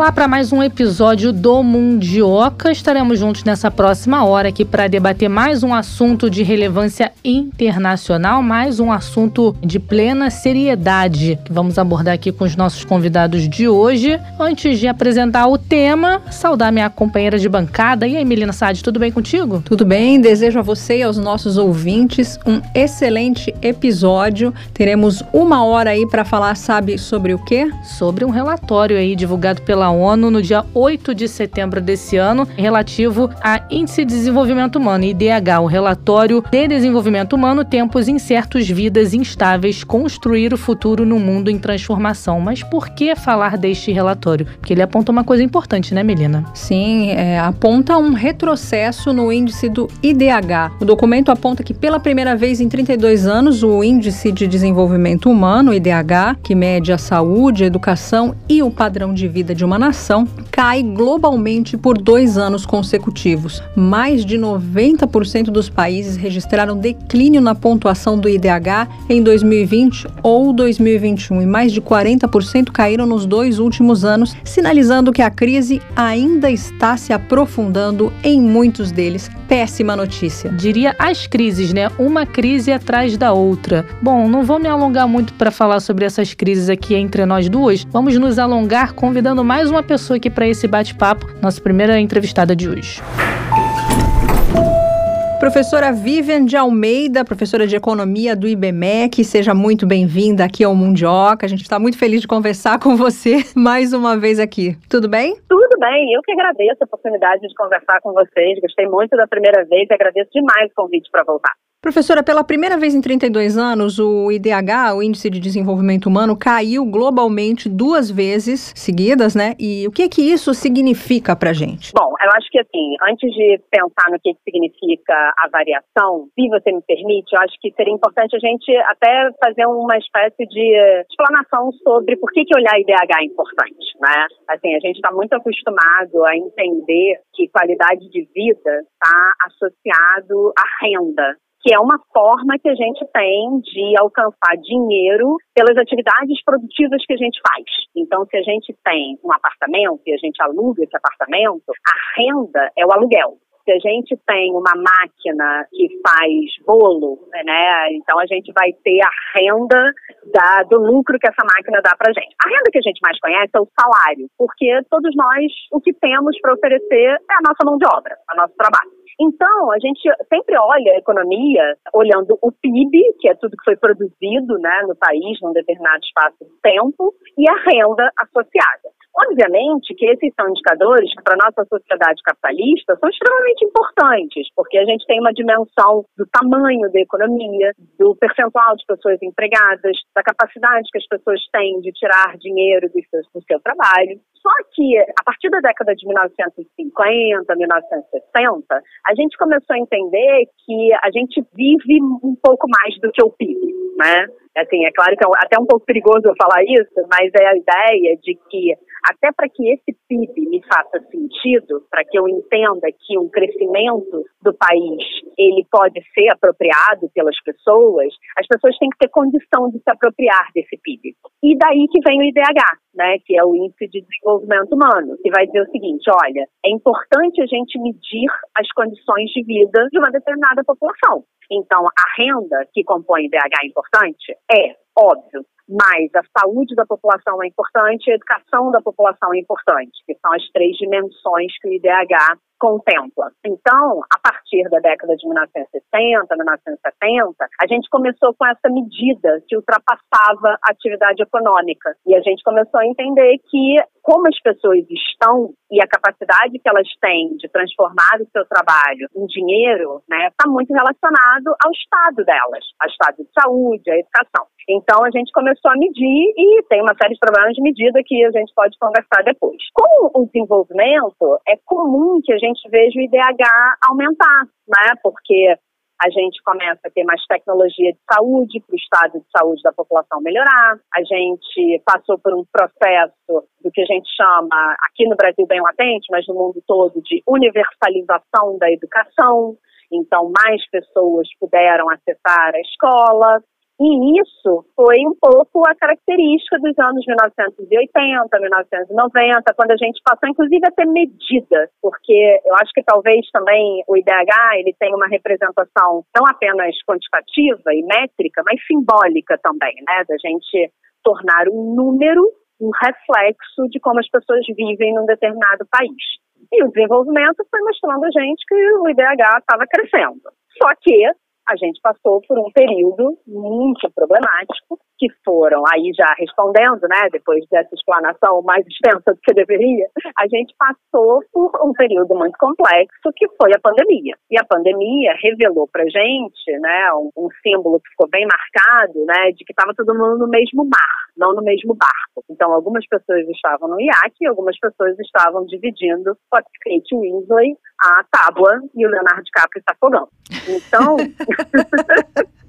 Para mais um episódio do Mundioca. Estaremos juntos nessa próxima hora aqui para debater mais um assunto de relevância internacional, mais um assunto de plena seriedade que vamos abordar aqui com os nossos convidados de hoje. Antes de apresentar o tema, saudar minha companheira de bancada. E aí, Melina Sade, tudo bem contigo? Tudo bem, desejo a você e aos nossos ouvintes um excelente episódio. Teremos uma hora aí para falar, sabe sobre o quê? Sobre um relatório aí divulgado pela ONU no dia 8 de setembro desse ano, relativo a Índice de Desenvolvimento Humano, IDH, o relatório de desenvolvimento humano, tempos incertos, vidas instáveis, construir o futuro no mundo em transformação. Mas por que falar deste relatório? Porque ele aponta uma coisa importante, né, Melina? Sim, é, aponta um retrocesso no índice do IDH. O documento aponta que pela primeira vez em 32 anos, o Índice de Desenvolvimento Humano, IDH, que mede a saúde, a educação e o padrão de vida de uma nação cai globalmente por dois anos consecutivos. Mais de 90% dos países registraram declínio na pontuação do IDH em 2020 ou 2021 e mais de 40% caíram nos dois últimos anos, sinalizando que a crise ainda está se aprofundando em muitos deles. Péssima notícia. Diria as crises, né? Uma crise atrás da outra. Bom, não vou me alongar muito para falar sobre essas crises aqui entre nós duas. Vamos nos alongar convidando mais uma pessoa aqui para esse bate-papo, nossa primeira entrevistada de hoje. Professora Vivian de Almeida, professora de Economia do IBMEC, seja muito bem-vinda aqui ao Mundioca. A gente está muito feliz de conversar com você mais uma vez aqui. Tudo bem? Tudo bem, eu que agradeço a oportunidade de conversar com vocês. Gostei muito da primeira vez e agradeço demais o convite para voltar. Professora, pela primeira vez em 32 anos, o IDH, o Índice de Desenvolvimento Humano, caiu globalmente duas vezes seguidas, né? E o que que isso significa para gente? Bom, eu acho que assim, antes de pensar no que significa a variação, se você me permite, eu acho que seria importante a gente até fazer uma espécie de explanação sobre por que, que olhar IDH é importante, né? Assim, a gente está muito acostumado a entender que qualidade de vida está associado à renda, que é uma forma que a gente tem de alcançar dinheiro pelas atividades produtivas que a gente faz. Então, se a gente tem um apartamento e a gente aluga esse apartamento, a renda é o aluguel. Se a gente tem uma máquina que faz bolo, né, então a gente vai ter a renda da, do lucro que essa máquina dá para gente. A renda que a gente mais conhece é o salário, porque todos nós o que temos para oferecer é a nossa mão de obra, o nosso trabalho. Então, a gente sempre olha a economia olhando o PIB, que é tudo que foi produzido né, no país num determinado espaço de tempo, e a renda associada. Obviamente que esses são indicadores que, para a nossa sociedade capitalista, são extremamente importantes, porque a gente tem uma dimensão do tamanho da economia, do percentual de pessoas empregadas, da capacidade que as pessoas têm de tirar dinheiro do seu, do seu trabalho. Só que, a partir da década de 1950, 1960, a gente começou a entender que a gente vive um pouco mais do que o PIB, né? Assim, é claro que é até um pouco perigoso eu falar isso, mas é a ideia de que até para que esse PIB me faça sentido, para que eu entenda que um crescimento do país ele pode ser apropriado pelas pessoas, as pessoas têm que ter condição de se apropriar desse PIB. E daí que vem o IDH, né, que é o Índice de Desenvolvimento Humano, que vai dizer o seguinte, olha, é importante a gente medir as condições de vida de uma determinada população. Então, a renda que compõe o IDH é importante? É, óbvio mas a saúde da população é importante a educação da população é importante, que são as três dimensões que o IDH contempla. Então, a partir da década de 1960, 1970, a gente começou com essa medida que ultrapassava a atividade econômica. E a gente começou a entender que, como as pessoas estão e a capacidade que elas têm de transformar o seu trabalho em dinheiro, né, está muito relacionado ao estado delas, ao estado de saúde, à educação. Então a gente começou a medir e tem uma série de problemas de medida que a gente pode conversar depois. Com o desenvolvimento, é comum que a gente veja o IDH aumentar, né? Porque a gente começa a ter mais tecnologia de saúde para o estado de saúde da população melhorar. A gente passou por um processo do que a gente chama, aqui no Brasil bem latente, mas no mundo todo, de universalização da educação. Então, mais pessoas puderam acessar a escola, e isso foi um pouco a característica dos anos 1980, 1990, quando a gente passou, inclusive, a ter medida, porque eu acho que talvez também o IDH ele tem uma representação não apenas quantitativa e métrica, mas simbólica também, né? Da gente tornar um número um reflexo de como as pessoas vivem num determinado país. E o desenvolvimento foi mostrando a gente que o IDH estava crescendo. Só que a gente passou por um período muito problemático, que foram, aí já respondendo, né, depois dessa explanação mais extensa do que deveria, a gente passou por um período muito complexo, que foi a pandemia. E a pandemia revelou pra gente, né, um, um símbolo que ficou bem marcado, né, de que estava todo mundo no mesmo mar, não no mesmo barco. Então, algumas pessoas estavam no iate e algumas pessoas estavam dividindo o Kate Winslet, a tábua e o Leonardo DiCaprio está afogando. Então.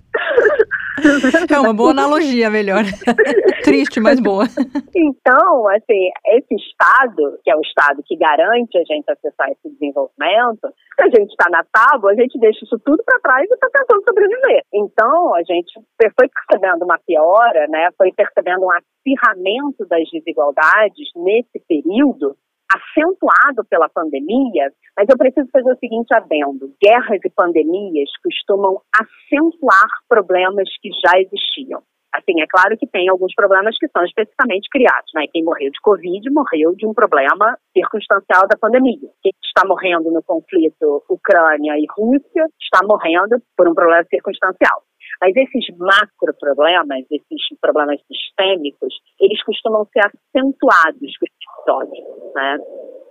É uma boa analogia, melhor. Triste, mas boa. Então, assim, esse Estado, que é o Estado que garante a gente acessar esse desenvolvimento, se a gente está na tábua, a gente deixa isso tudo para trás e está tentando sobreviver. Então, a gente foi percebendo uma piora, né? Foi percebendo um acirramento das desigualdades nesse período acentuado pela pandemia, mas eu preciso fazer o seguinte adendo: guerras e pandemias costumam acentuar problemas que já existiam. Assim, é claro que tem alguns problemas que são especificamente criados, né? Quem morreu de Covid morreu de um problema circunstancial da pandemia. Quem está morrendo no conflito Ucrânia e Rússia está morrendo por um problema circunstancial. Mas esses macro problemas, esses problemas sistêmicos, eles costumam ser acentuados com esses episódios, né?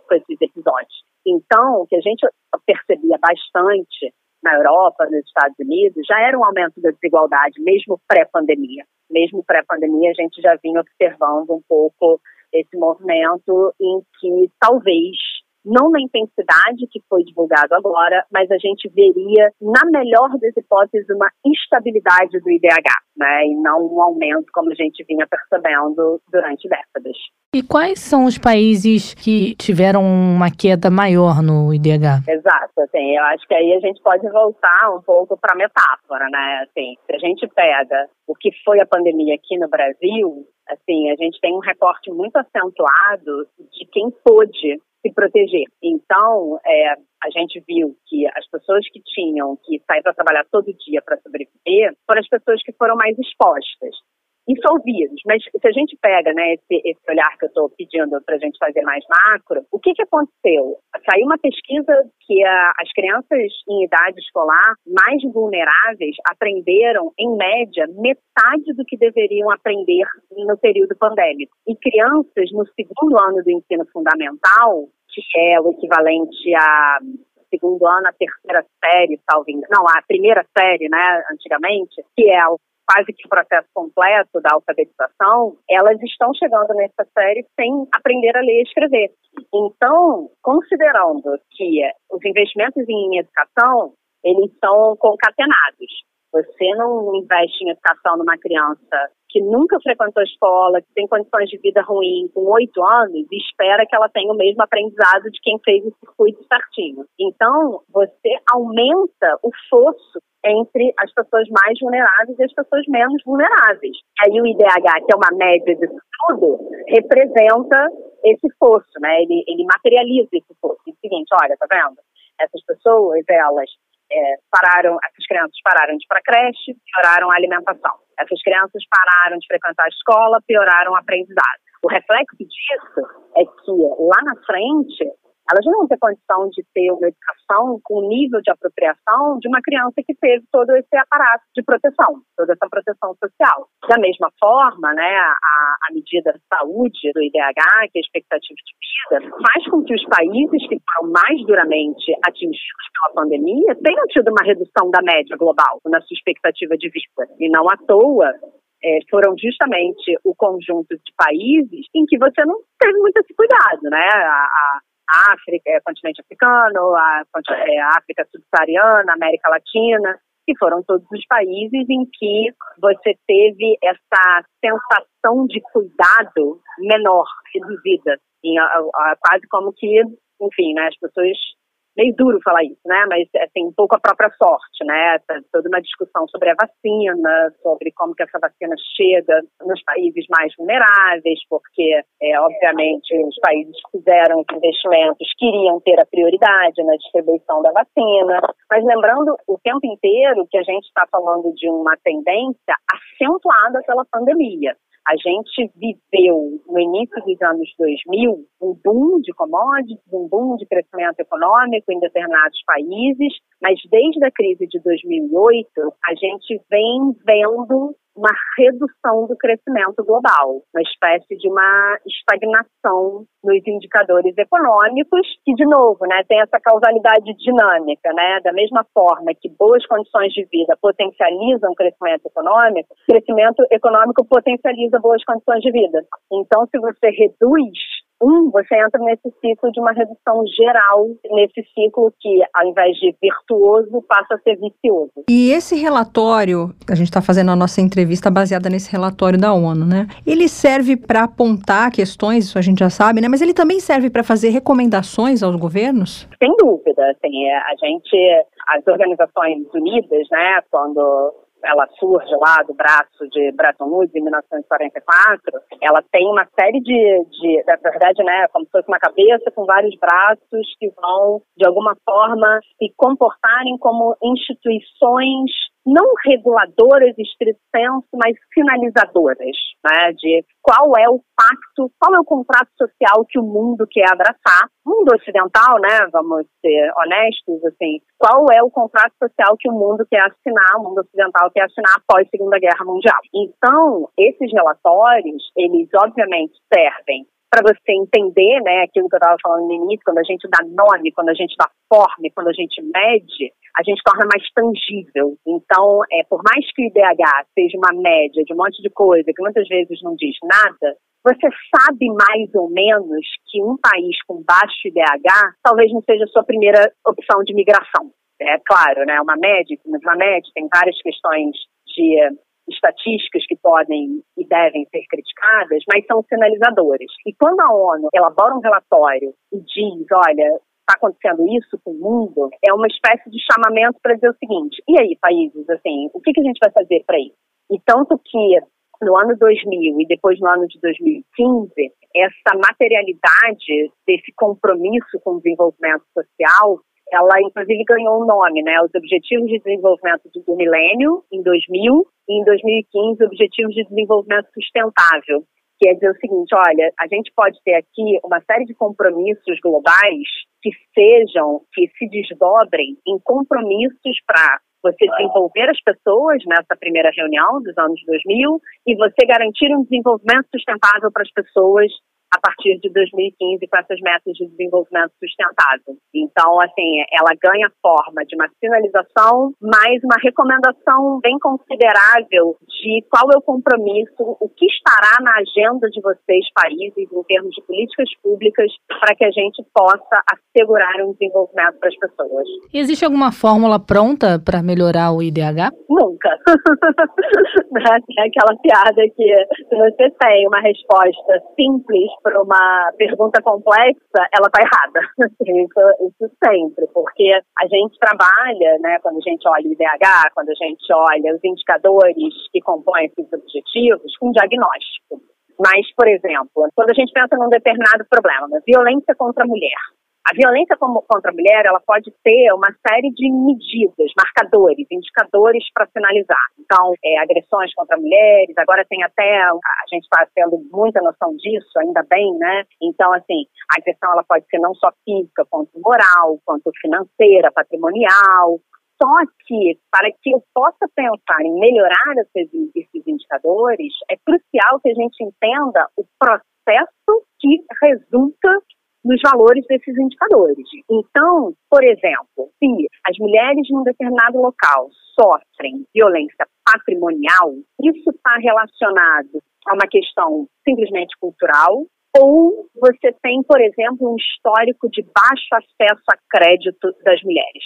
Com esses episódios. Então, o que a gente percebia bastante na Europa, nos Estados Unidos, já era um aumento da desigualdade, mesmo pré-pandemia. Mesmo pré-pandemia, a gente já vinha observando um pouco esse movimento em que talvez não na intensidade que foi divulgado agora, mas a gente veria, na melhor das hipóteses, uma instabilidade do IDH, né, e não um aumento como a gente vinha percebendo durante décadas. E quais são os países que tiveram uma queda maior no IDH? Exato, assim, eu acho que aí a gente pode voltar um pouco para a metáfora, né, assim, se a gente pega o que foi a pandemia aqui no Brasil, assim, a gente tem um recorte muito acentuado de quem pôde se proteger. Então, é, a gente viu que as pessoas que tinham que sair para trabalhar todo dia para sobreviver foram as pessoas que foram mais expostas. Isso ao vírus, mas se a gente pega né, esse, esse olhar que eu estou pedindo para a gente fazer mais macro, o que, que aconteceu? Saiu uma pesquisa que a, as crianças em idade escolar mais vulneráveis aprenderam, em média, metade do que deveriam aprender no período pandêmico. E crianças no segundo ano do ensino fundamental, é o equivalente a segundo ano, a terceira série, talvez, não, a primeira série, né, antigamente, que é o quase que o processo completo da alfabetização, elas estão chegando nessa série sem aprender a ler e escrever. Então, considerando que os investimentos em educação, eles são concatenados. Você não investe em educação numa criança que nunca frequentou escola, que tem condições de vida ruim, com oito anos, espera que ela tenha o mesmo aprendizado de quem fez o circuito certinho. Então, você aumenta o fosso entre as pessoas mais vulneráveis e as pessoas menos vulneráveis. Aí o IDH, que é uma média de tudo, representa esse fosso, né? Ele, ele materializa esse fosso. É o seguinte, olha, tá vendo? Essas pessoas, elas é, pararam, essas crianças pararam de ir para creche, pioraram a alimentação. Essas crianças pararam de frequentar a escola, pioraram o aprendizado. O reflexo disso é que lá na frente elas não vão ter condição de ter uma educação com o nível de apropriação de uma criança que teve todo esse aparato de proteção, toda essa proteção social. Da mesma forma, né, a, a medida de saúde do IDH, que é a expectativa de vida, faz com que os países que foram mais duramente atingidos pela pandemia tenham tido uma redução da média global na sua expectativa de vida. E não à toa, é, foram justamente o conjunto de países em que você não teve muito esse cuidado, né? A, a, África, é, continente africano, a, é, a África subsaariana, América Latina. que foram todos os países em que você teve essa sensação de cuidado menor, reduzida, em, a, a, quase como que, enfim, né, as pessoas meio duro falar isso, né? Mas assim, um pouco a própria sorte, né? Toda uma discussão sobre a vacina, sobre como que essa vacina chega nos países mais vulneráveis, porque é, obviamente os países que fizeram os investimentos queriam ter a prioridade na distribuição da vacina. Mas lembrando o tempo inteiro que a gente está falando de uma tendência acentuada pela pandemia. A gente viveu no início dos anos 2000 um boom de commodities, um boom de crescimento econômico em determinados países, mas desde a crise de 2008 a gente vem vendo uma redução do crescimento global, uma espécie de uma estagnação nos indicadores econômicos, que de novo, né, tem essa causalidade dinâmica, né, da mesma forma que boas condições de vida potencializam o crescimento econômico, crescimento econômico potencializa boas condições de vida. Então, se você reduz um, você entra nesse ciclo de uma redução geral, nesse ciclo que, ao invés de virtuoso, passa a ser vicioso. E esse relatório, a gente está fazendo a nossa entrevista baseada nesse relatório da ONU, né? Ele serve para apontar questões, isso a gente já sabe, né? Mas ele também serve para fazer recomendações aos governos? Sem dúvida, assim, é, a gente, as Organizações Unidas, né, quando ela surge lá do braço de Bretton Woods em 1944, ela tem uma série de, de, na verdade, né, como se fosse uma cabeça com vários braços que vão, de alguma forma, se comportarem como instituições não reguladoras estrito senso, mas finalizadoras, né, de qual é o pacto, qual é o contrato social que o mundo quer abraçar. Mundo ocidental, né, vamos ser honestos, assim, qual é o contrato social que o mundo quer assinar, o mundo ocidental quer assinar após a Segunda Guerra Mundial. Então, esses relatórios, eles obviamente servem para você entender, né, aquilo que eu estava falando no início, quando a gente dá nome, quando a gente dá forma, quando a gente mede, a gente torna mais tangível. Então, é, por mais que o IDH seja uma média de um monte de coisa que muitas vezes não diz nada, você sabe mais ou menos que um país com baixo IDH talvez não seja a sua primeira opção de migração. É claro, né, uma média, uma média tem várias questões de estatísticas que podem e devem ser criticadas, mas são sinalizadores. E quando a ONU elabora um relatório e diz, olha, está acontecendo isso com o mundo, é uma espécie de chamamento para dizer o seguinte: e aí, países, assim, o que, que a gente vai fazer para isso? E tanto que no ano 2000 e depois no ano de 2015, essa materialidade desse compromisso com o desenvolvimento social ela inclusive ganhou um nome, né? Os Objetivos de Desenvolvimento do Milênio, em 2000, e em 2015, Objetivos de Desenvolvimento Sustentável. Quer dizer o seguinte, olha, a gente pode ter aqui uma série de compromissos globais que sejam, que se desdobrem em compromissos para você desenvolver as pessoas nessa primeira reunião dos anos 2000 e você garantir um desenvolvimento sustentável para as pessoas a partir de 2015 com essas metas de desenvolvimento sustentável. Então, assim, ela ganha forma de uma sinalização, mais uma recomendação bem considerável de qual é o compromisso, o que estará na agenda de vocês, países, em termos de políticas públicas, para que a gente possa assegurar um desenvolvimento para as pessoas. Existe alguma fórmula pronta para melhorar o IDH? Nunca. é aquela piada que se você tem uma resposta simples para uma pergunta complexa, ela está errada. Isso, isso, sempre, porque a gente trabalha, né, quando a gente olha o IDH, quando a gente olha os indicadores que compõem esses objetivos, com diagnóstico. Mas, por exemplo, quando a gente pensa num determinado problema, violência contra a mulher, a violência contra a mulher, ela pode ter uma série de medidas, marcadores, indicadores para sinalizar. Então, é, agressões contra mulheres, agora tem até, a gente está tendo muita noção disso, ainda bem, né? Então, assim, a agressão ela pode ser não só física, quanto moral, quanto financeira, patrimonial, só que, para que eu possa pensar em melhorar esses, esses, indicadores, é crucial que a gente entenda o processo que resulta nos valores desses indicadores. Então, por exemplo, se as mulheres num determinado local sofrem violência patrimonial, isso está relacionado a uma questão simplesmente cultural, ou você tem, por exemplo, um histórico de baixo acesso a crédito das mulheres.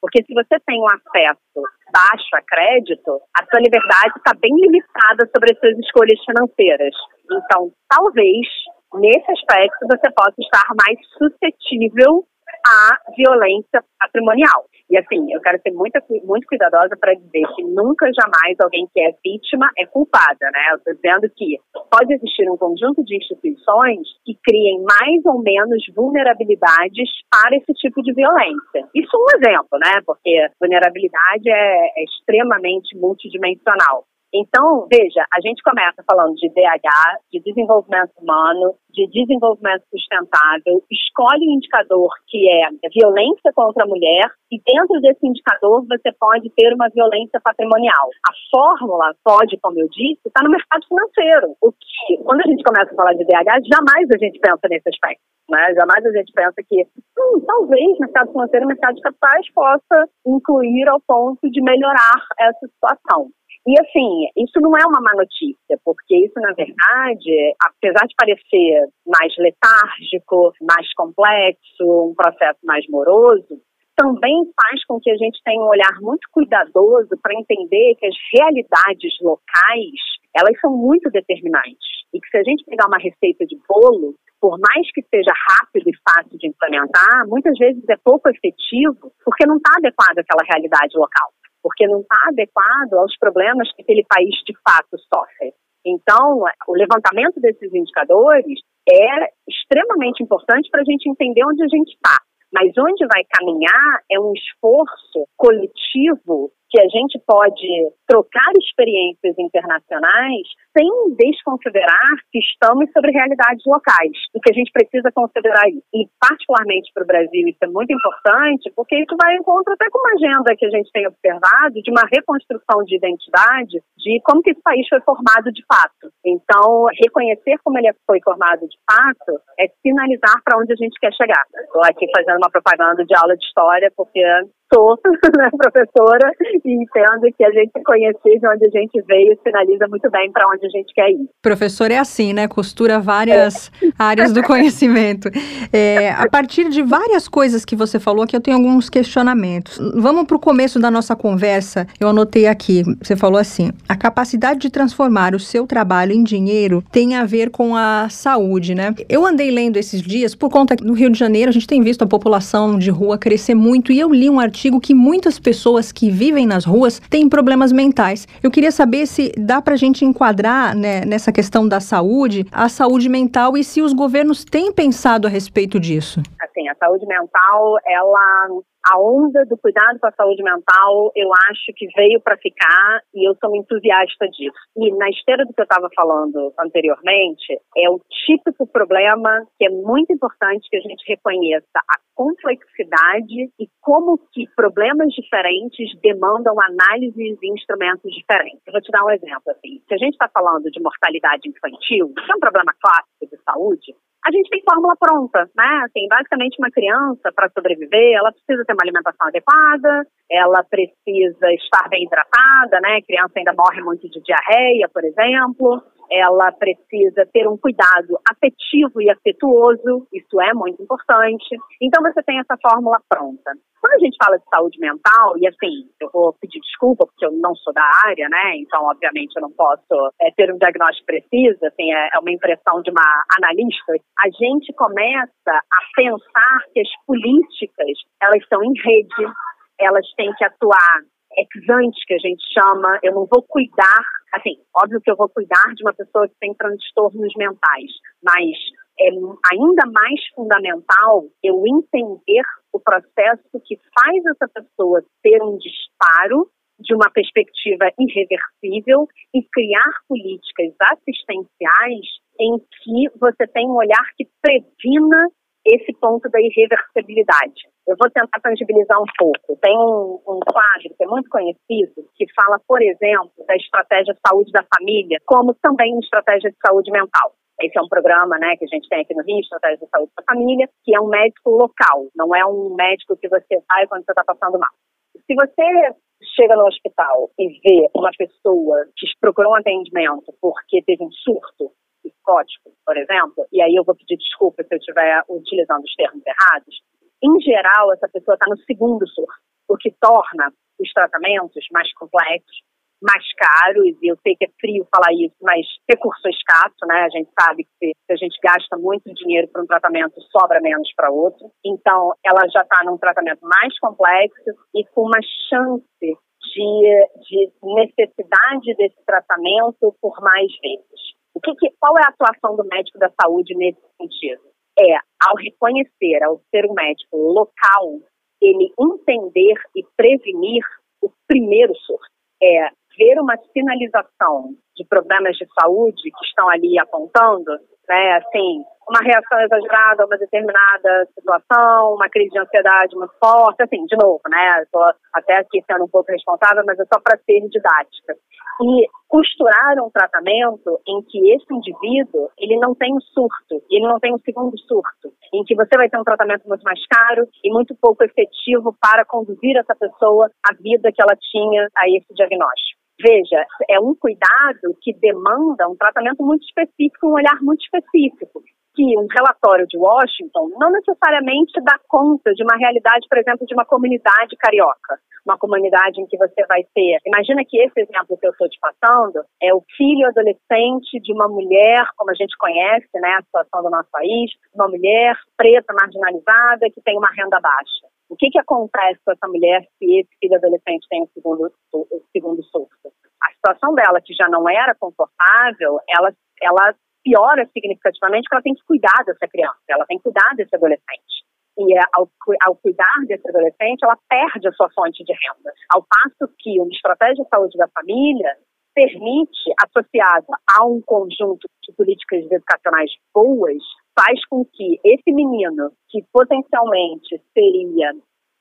Porque se você tem um acesso baixo a crédito, a sua liberdade está bem limitada sobre as suas escolhas financeiras. Então, talvez, nesse aspecto, você possa estar mais suscetível à violência patrimonial. E assim, eu quero ser muito, muito cuidadosa para dizer que nunca, jamais alguém que é vítima é culpada, né? Eu estou dizendo que pode existir um conjunto de instituições que criem mais ou menos vulnerabilidades para esse tipo de violência. Isso é um exemplo, né? Porque vulnerabilidade é, é extremamente multidimensional. Então, veja, a gente começa falando de DH, de desenvolvimento humano, de desenvolvimento sustentável, escolhe um indicador que é violência contra a mulher e dentro desse indicador você pode ter uma violência patrimonial. A fórmula pode, como eu disse, estar no mercado financeiro. O que, quando a gente começa a falar de DH, jamais a gente pensa nesse aspecto. Né? Jamais a gente pensa que hum, talvez mercado financeiro mercado de capitais possa incluir ao ponto de melhorar essa situação. E assim, isso não é uma má notícia, porque isso, na verdade, apesar de parecer mais letárgico, mais complexo, um processo mais moroso, também faz com que a gente tenha um olhar muito cuidadoso para entender que as realidades locais, elas são muito determinantes. E que se a gente pegar uma receita de bolo, por mais que seja rápido e fácil de implementar, muitas vezes é pouco efetivo porque não está adequado àquela realidade local porque não está adequado aos problemas que aquele país de fato sofre. Então, o levantamento desses indicadores é extremamente importante para a gente entender onde a gente está. Mas onde vai caminhar é um esforço coletivo que a gente pode trocar experiências internacionais sem desconsiderar que estamos sobre realidades locais e que a gente precisa considerar isso. E, particularmente para o Brasil, isso é muito importante, porque isso vai em encontro até com uma agenda que a gente tem observado de uma reconstrução de identidade, de como que esse país foi formado de fato. Então, reconhecer como ele foi formado de fato é sinalizar para onde a gente quer chegar. Estou aqui fazendo uma propaganda de aula de história, porque sou né, professora e entendo que a gente conhecer de onde a gente veio sinaliza muito bem para onde a gente quer ir. Professor é assim, né? Costura várias é. áreas do conhecimento. É, a partir de várias coisas que você falou aqui, eu tenho alguns questionamentos. Vamos para o começo da nossa conversa. Eu anotei aqui, você falou assim: a capacidade de transformar o seu trabalho em dinheiro tem a ver com a saúde, né? Eu andei lendo esses dias, por conta do Rio de Janeiro, a gente tem visto a população de rua crescer muito, e eu li um artigo artigo que muitas pessoas que vivem nas ruas têm problemas mentais. Eu queria saber se dá para a gente enquadrar né, nessa questão da saúde, a saúde mental e se os governos têm pensado a respeito disso. Assim, a saúde mental, ela a onda do cuidado com a saúde mental, eu acho que veio para ficar e eu sou uma entusiasta disso. E na esteira do que eu estava falando anteriormente, é o típico problema que é muito importante que a gente reconheça a complexidade e como que problemas diferentes demandam análises e instrumentos diferentes. Eu vou te dar um exemplo assim. Se a gente está falando de mortalidade infantil, que é um problema clássico de saúde, a gente tem fórmula pronta, né? Assim, basicamente uma criança para sobreviver, ela precisa ter uma alimentação adequada, ela precisa estar bem hidratada, né? A criança ainda morre muito de diarreia, por exemplo. Ela precisa ter um cuidado afetivo e afetuoso, isso é muito importante. Então você tem essa fórmula pronta. Quando a gente fala de saúde mental, e assim, eu vou pedir desculpa porque eu não sou da área, né? Então, obviamente, eu não posso é, ter um diagnóstico preciso, assim, é, é uma impressão de uma analista. A gente começa a pensar que as políticas, elas estão em rede, elas têm que atuar ex que a gente chama, eu não vou cuidar, assim, óbvio que eu vou cuidar de uma pessoa que tem transtornos mentais, mas é ainda mais fundamental eu entender o processo que faz essa pessoa ter um disparo de uma perspectiva irreversível e criar políticas assistenciais em que você tem um olhar que previna esse ponto da irreversibilidade. Eu vou tentar tangibilizar um pouco. Tem um, um, quadro que é muito conhecido que fala, por exemplo, da estratégia de saúde da família, como também estratégia de saúde mental. Esse é um programa né, que a gente tem aqui no Rio, Estratégia de Saúde da Família, que é um médico local, não é um médico que você vai quando você está passando mal. Se você chega no hospital e vê uma pessoa que procurou um atendimento porque teve um surto psicótico, por exemplo, e aí eu vou pedir desculpa se eu estiver utilizando os termos errados, em geral, essa pessoa está no segundo surto. O que torna os tratamentos mais complexos, mais caros, e eu sei que é frio falar isso, mas recurso escasso, né? A gente sabe que se a gente gasta muito dinheiro para um tratamento, sobra menos para outro. Então, ela já está num tratamento mais complexo e com uma chance de, de necessidade desse tratamento por mais vezes. O que, que, qual é a atuação do médico da saúde nesse sentido? É, ao reconhecer, ao ser um médico local, ele entender e prevenir o primeiro surto. É ver uma sinalização de problemas de saúde que estão ali apontando, né, assim, uma reação exagerada a uma determinada situação, uma crise de ansiedade muito forte, assim, de novo, né, estou até aqui sendo um pouco responsável, mas é só para ser didática. E costurar um tratamento em que esse indivíduo, ele não tem um surto, ele não tem um segundo surto, em que você vai ter um tratamento muito mais caro e muito pouco efetivo para conduzir essa pessoa à vida que ela tinha a esse diagnóstico. Veja, é um cuidado que demanda um tratamento muito específico, um olhar muito específico que um relatório de Washington não necessariamente dá conta de uma realidade, por exemplo, de uma comunidade carioca. Uma comunidade em que você vai ter. Imagina que esse exemplo que eu estou te passando é o filho adolescente de uma mulher, como a gente conhece, né, a situação do nosso país, uma mulher preta, marginalizada, que tem uma renda baixa. O que, que acontece com essa mulher se esse filho adolescente tem o segundo, o segundo surto? A situação dela, que já não era confortável, ela, ela piora significativamente porque ela tem que cuidar dessa criança, ela tem que cuidar desse adolescente. E é, ao, ao, cuidar desse adolescente, ela perde a sua fonte de renda. Ao passo que uma estratégia de saúde da família permite, associada a um conjunto de políticas educacionais boas, faz com que esse menino, que potencialmente seria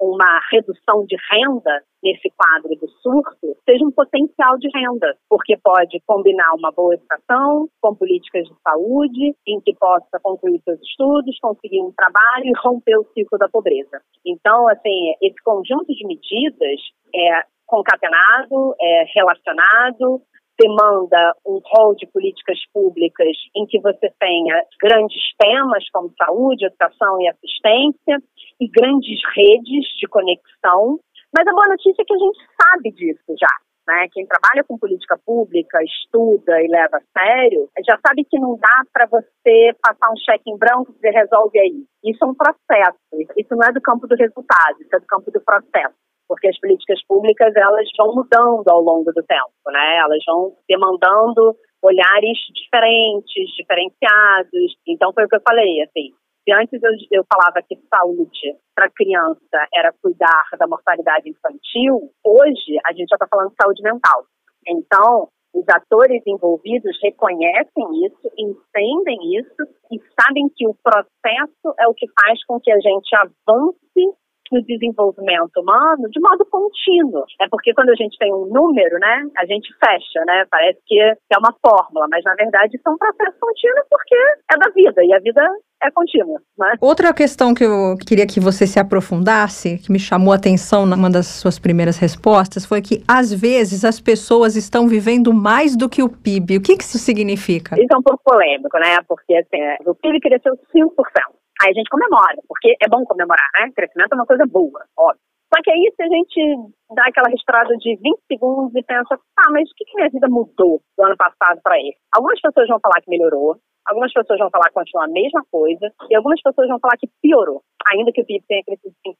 uma redução de renda nesse quadro do surto seja um potencial de renda, porque pode combinar uma boa educação com políticas de saúde, em que possa concluir seus estudos, conseguir um trabalho e romper o ciclo da pobreza. Então, assim, esse conjunto de medidas é concatenado, é relacionado, demanda um rol de políticas públicas em que você tenha grandes temas como saúde, educação e assistência e grandes redes de conexão. Mas a boa notícia é que a gente sabe disso já. Né? Quem trabalha com política pública, estuda e leva a sério, já sabe que não dá para você passar um cheque em branco e resolve aí. Isso é um processo. Isso não é do campo do resultado, isso é do campo do processo porque as políticas públicas elas vão mudando ao longo do tempo, né? Elas vão demandando olhares diferentes, diferenciados. Então foi o que eu falei, assim. Se antes eu, eu falava que saúde para criança era cuidar da mortalidade infantil, hoje a gente já está falando de saúde mental. Então, os atores envolvidos reconhecem isso, entendem isso e sabem que o processo é o que faz com que a gente avance no desenvolvimento humano de modo contínuo. É porque quando a gente tem um número, né, a gente fecha, né? Parece que é uma fórmula, mas na verdade isso é um processo contínuo porque é da vida e a vida é contínua. Né? Outra questão que eu queria que você se aprofundasse, que me chamou a atenção numa das suas primeiras respostas, foi que às vezes as pessoas estão vivendo mais do que o PIB. O que, que isso significa? Isso é um pouco polêmico, né? Porque assim, o PIB cresceu 5%. Aí a gente comemora, porque é bom comemorar, né? Crescimento é uma coisa boa, óbvio. Só que aí, se a gente dá aquela respirada de 20 segundos e pensa, ah, mas o que, que minha vida mudou do ano passado para esse? Algumas pessoas vão falar que melhorou, algumas pessoas vão falar que continua a mesma coisa, e algumas pessoas vão falar que piorou, ainda que o PIB tenha crescido 5%.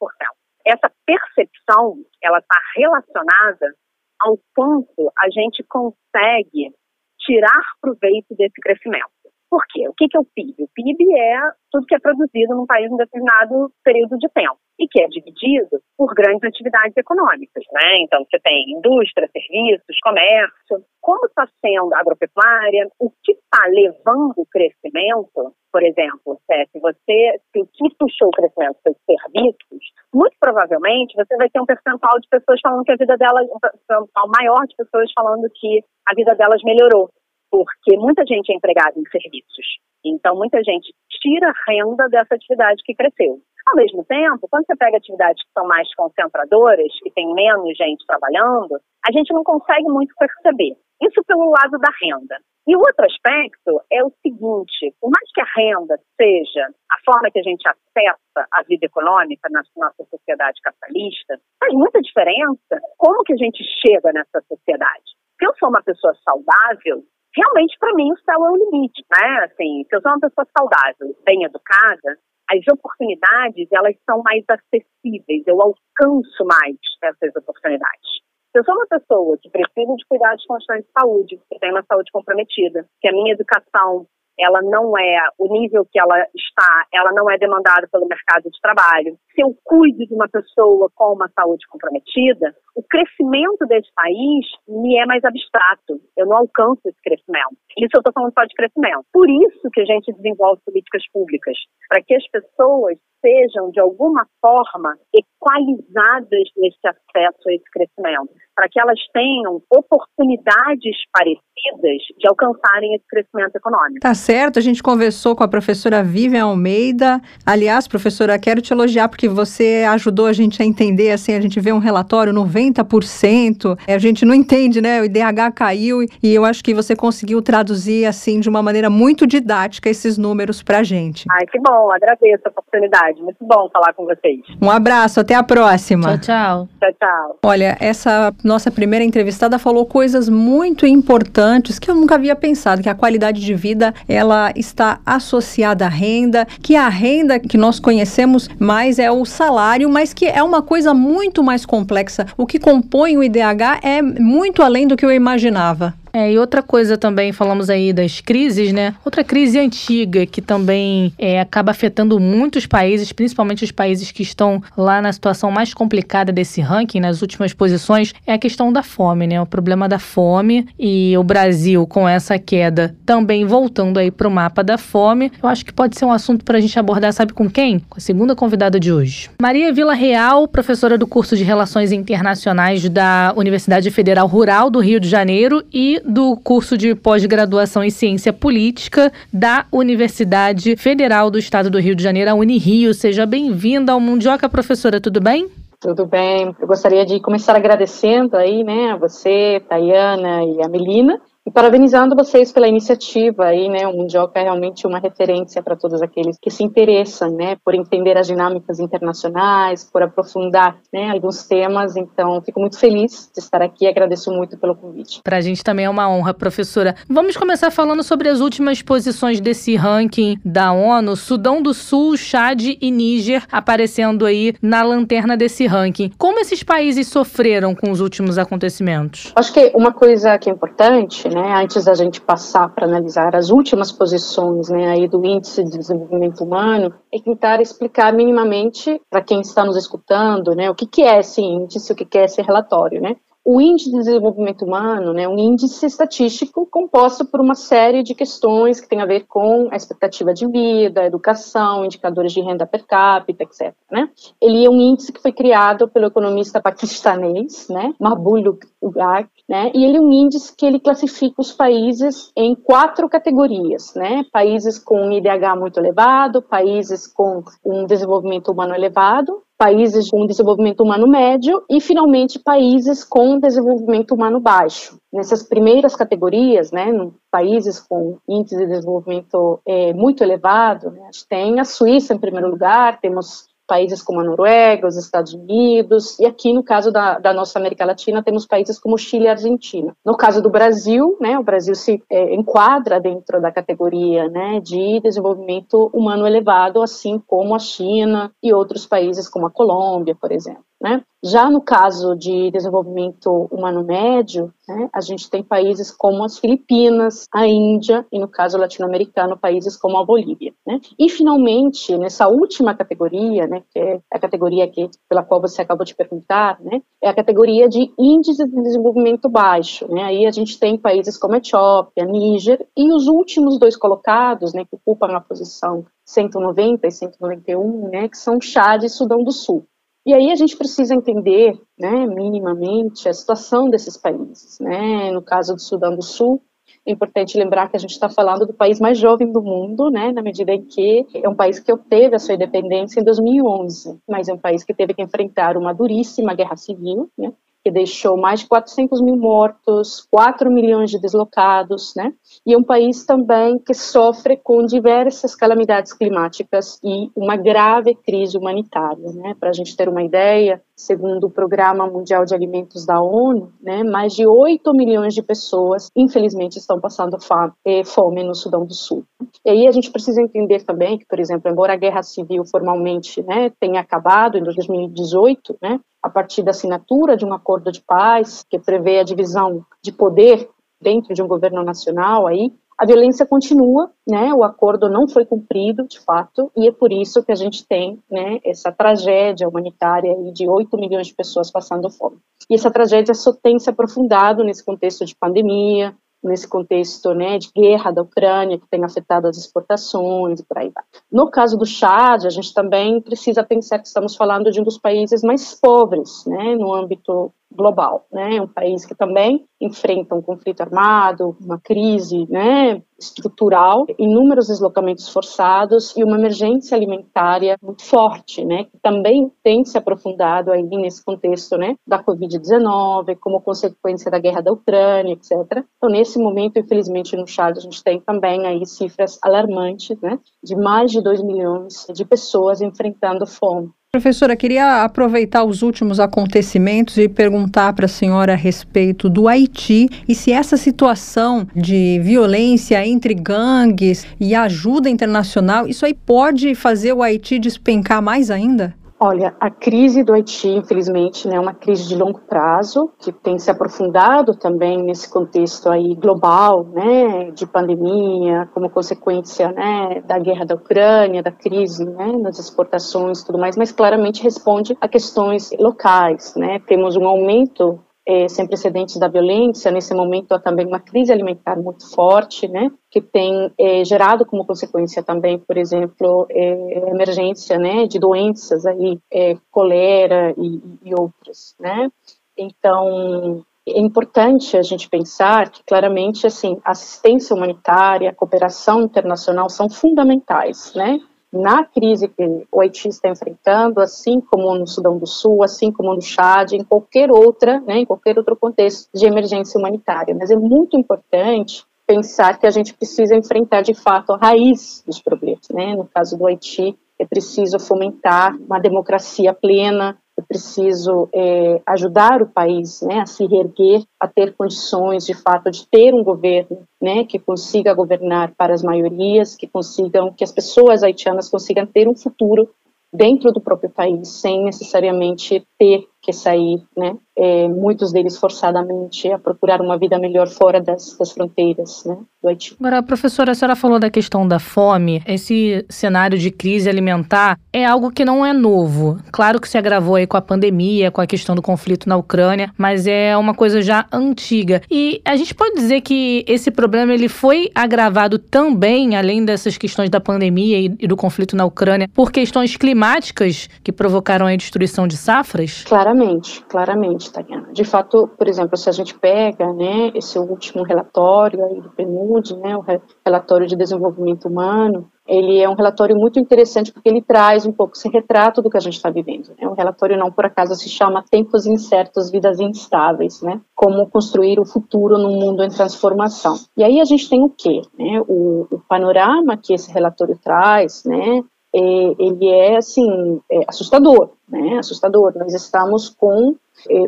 Essa percepção, ela está relacionada ao quanto a gente consegue tirar proveito desse crescimento. Por quê? O que é o PIB? O PIB é tudo que é produzido num país em determinado período de tempo e que é dividido por grandes atividades econômicas, né? Então você tem indústria, serviços, comércio. Como está sendo agropecuária? O que está levando o crescimento? Por exemplo, se você, se o que puxou o crescimento foi serviços, muito provavelmente você vai ter um percentual de pessoas falando que a vida delas, um percentual maior de pessoas falando que a vida delas melhorou porque muita gente é empregada em serviços. Então, muita gente tira renda dessa atividade que cresceu. Ao mesmo tempo, quando você pega atividades que são mais concentradoras, que tem menos gente trabalhando, a gente não consegue muito perceber. Isso pelo lado da renda. E o outro aspecto é o seguinte: por mais que a renda seja a forma que a gente acessa a vida econômica na nossa sociedade capitalista, faz muita diferença como que a gente chega nessa sociedade. Se eu sou uma pessoa saudável, realmente para mim o céu é o limite, né? Assim, se eu sou uma pessoa saudável, bem educada, as oportunidades elas são mais acessíveis, eu alcanço mais essas oportunidades. Se eu sou uma pessoa que precisa de cuidados constantes de saúde, que tem uma saúde comprometida, que a minha educação ela não é, o nível que ela está, ela não é demandada pelo mercado de trabalho. Se eu cuido de uma pessoa com uma saúde comprometida, o crescimento desse país me é mais abstrato. Eu não alcanço esse crescimento. Isso eu estou falando só de crescimento. Por isso que a gente desenvolve políticas públicas, para que as pessoas sejam, de alguma forma, equalizadas nesse acesso a esse crescimento, para que elas tenham oportunidades parecidas de alcançarem esse crescimento econômico. Tá certo, a gente conversou com a professora Vivian Almeida. Aliás, professora, quero te elogiar porque você ajudou a gente a entender, assim, a gente vê um relatório 90%, a gente não entende, né? O IDH caiu e eu acho que você conseguiu traduzir, assim, de uma maneira muito didática esses números pra gente. Ai, que bom, agradeço a oportunidade. Muito bom falar com vocês. Um abraço, até a próxima. Tchau, tchau. Tchau, tchau. Olha, essa nossa primeira entrevistada falou coisas muito importantes que eu nunca havia pensado, que a qualidade de vida, ela está associada à renda, que a renda que nós conhecemos mais é o salário, mas que é uma coisa muito mais complexa. O que compõe o IDH é muito além do que eu imaginava. É, e outra coisa também, falamos aí das crises, né? Outra crise antiga que também é, acaba afetando muitos países, principalmente os países que estão lá na situação mais complicada desse ranking, nas últimas posições, é a questão da fome, né? O problema da fome e o Brasil com essa queda também voltando aí para o mapa da fome. Eu acho que pode ser um assunto para a gente abordar, sabe com quem? Com a segunda convidada de hoje. Maria Vila Real, professora do curso de Relações Internacionais da Universidade Federal Rural do Rio de Janeiro e do curso de pós-graduação em Ciência Política da Universidade Federal do Estado do Rio de Janeiro, a Unirio. Seja bem-vinda ao Mundioca, professora, tudo bem? Tudo bem. Eu gostaria de começar agradecendo aí, né, a você, Tayana e a Melina, e parabenizando vocês pela iniciativa aí, né? O Mundioca é realmente uma referência para todos aqueles que se interessam, né, por entender as dinâmicas internacionais, por aprofundar, né, alguns temas. Então, fico muito feliz de estar aqui e agradeço muito pelo convite. Para a gente também é uma honra, professora. Vamos começar falando sobre as últimas posições desse ranking da ONU. Sudão do Sul, Chad e Níger aparecendo aí na lanterna desse ranking. Como esses países sofreram com os últimos acontecimentos? Acho que uma coisa que é importante né, antes da gente passar para analisar as últimas posições né, aí do Índice de Desenvolvimento Humano, é tentar explicar minimamente para quem está nos escutando né, o que, que é esse índice, o que, que é esse relatório. Né? O Índice de Desenvolvimento Humano é né, um índice estatístico composto por uma série de questões que tem a ver com a expectativa de vida, educação, indicadores de renda per capita, etc. Né? Ele é um índice que foi criado pelo economista paquistanês, né, Mabul Ugak, né, e ele é um índice que ele classifica os países em quatro categorias, né, países com IDH muito elevado, países com um desenvolvimento humano elevado, países com desenvolvimento humano médio e, finalmente, países com desenvolvimento humano baixo. Nessas primeiras categorias, né, países com índice de desenvolvimento é, muito elevado, né, tem a Suíça em primeiro lugar, temos países como a Noruega, os Estados Unidos, e aqui no caso da, da nossa América Latina temos países como Chile e Argentina. No caso do Brasil, né, o Brasil se é, enquadra dentro da categoria né, de desenvolvimento humano elevado, assim como a China e outros países como a Colômbia, por exemplo. Né? Já no caso de desenvolvimento humano médio, né, a gente tem países como as Filipinas, a Índia e, no caso latino-americano, países como a Bolívia. Né? E, finalmente, nessa última categoria, né, que é a categoria que, pela qual você acabou de perguntar, né, é a categoria de índice de desenvolvimento baixo. Né? Aí a gente tem países como a Etiópia, Níger e os últimos dois colocados, que ocupam a posição 190 e 191, né, que são Chad e Sudão do Sul. E aí a gente precisa entender, né, minimamente, a situação desses países. Né? No caso do Sudão do Sul, é importante lembrar que a gente está falando do país mais jovem do mundo, né, na medida em que é um país que obteve a sua independência em 2011, mas é um país que teve que enfrentar uma duríssima guerra civil, né, que deixou mais de 400 mil mortos, 4 milhões de deslocados, né? E é um país também que sofre com diversas calamidades climáticas e uma grave crise humanitária, né? Para a gente ter uma ideia, segundo o Programa Mundial de Alimentos da ONU, né, mais de 8 milhões de pessoas, infelizmente, estão passando eh, fome no Sudão do Sul. E aí a gente precisa entender também que, por exemplo, embora a guerra civil formalmente né, tenha acabado em 2018, né, a partir da assinatura de um acordo de paz que prevê a divisão de poder dentro de um governo nacional aí, a violência continua, né? O acordo não foi cumprido, de fato, e é por isso que a gente tem, né, essa tragédia humanitária de 8 milhões de pessoas passando fome. E essa tragédia só tem se aprofundado nesse contexto de pandemia, nesse contexto né, de guerra da Ucrânia, que tem afetado as exportações e por aí vai. No caso do Chad, a gente também precisa pensar que estamos falando de um dos países mais pobres né, no âmbito global, né? Um país que também enfrenta um conflito armado, uma crise, né, estrutural, inúmeros deslocamentos forçados e uma emergência alimentária muito forte, né, que também tem se aprofundado aí nesse contexto, né, da Covid-19, como consequência da guerra da Ucrânia, etc. Então, nesse momento, infelizmente, no Chad, a gente tem também aí cifras alarmantes, né, de mais de 2 milhões de pessoas enfrentando fome. Professora, queria aproveitar os últimos acontecimentos e perguntar para a senhora a respeito do Haiti e se essa situação de violência entre gangues e ajuda internacional, isso aí pode fazer o Haiti despencar mais ainda? Olha, a crise do Haiti, infelizmente, né, é uma crise de longo prazo, que tem se aprofundado também nesse contexto aí global, né, de pandemia, como consequência, né, da guerra da Ucrânia, da crise, né, nas exportações e tudo mais, mas claramente responde a questões locais, né, temos um aumento é, sem precedentes da violência, nesse momento há também uma crise alimentar muito forte, né, que tem é, gerado como consequência também, por exemplo, é, emergência, né, de doenças aí, é, colera e, e outras, né. Então, é importante a gente pensar que claramente assim assistência humanitária, cooperação internacional são fundamentais, né? Na crise que o Haiti está enfrentando, assim como no Sudão do Sul, assim como no Chad, em qualquer outra, né, em qualquer outro contexto de emergência humanitária. Mas é muito importante pensar que a gente precisa enfrentar de fato a raiz dos problemas, né? No caso do Haiti, é preciso fomentar uma democracia plena, é preciso é, ajudar o país né, a se reerguer, a ter condições de fato de ter um governo né, que consiga governar para as maiorias, que consigam, que as pessoas haitianas consigam ter um futuro dentro do próprio país, sem necessariamente ter que sair, né? É, muitos deles forçadamente a procurar uma vida melhor fora das, das fronteiras, né? Do Haiti. Agora, professora, a senhora falou da questão da fome. Esse cenário de crise alimentar é algo que não é novo. Claro que se agravou aí com a pandemia, com a questão do conflito na Ucrânia, mas é uma coisa já antiga. E a gente pode dizer que esse problema ele foi agravado também, além dessas questões da pandemia e, e do conflito na Ucrânia, por questões climáticas que provocaram a destruição de safras? Claro Claramente, claramente, Tariana. De fato, por exemplo, se a gente pega, né, esse último relatório aí do PNUD, né, o relatório de desenvolvimento humano, ele é um relatório muito interessante porque ele traz um pouco esse retrato do que a gente está vivendo. Né? O relatório não por acaso se chama Tempos Incertos, Vidas Instáveis, né? Como construir o futuro num mundo em transformação. E aí a gente tem o quê? Né? O, o panorama que esse relatório traz, né? É, ele é assim é assustador, né? Assustador. Nós estamos com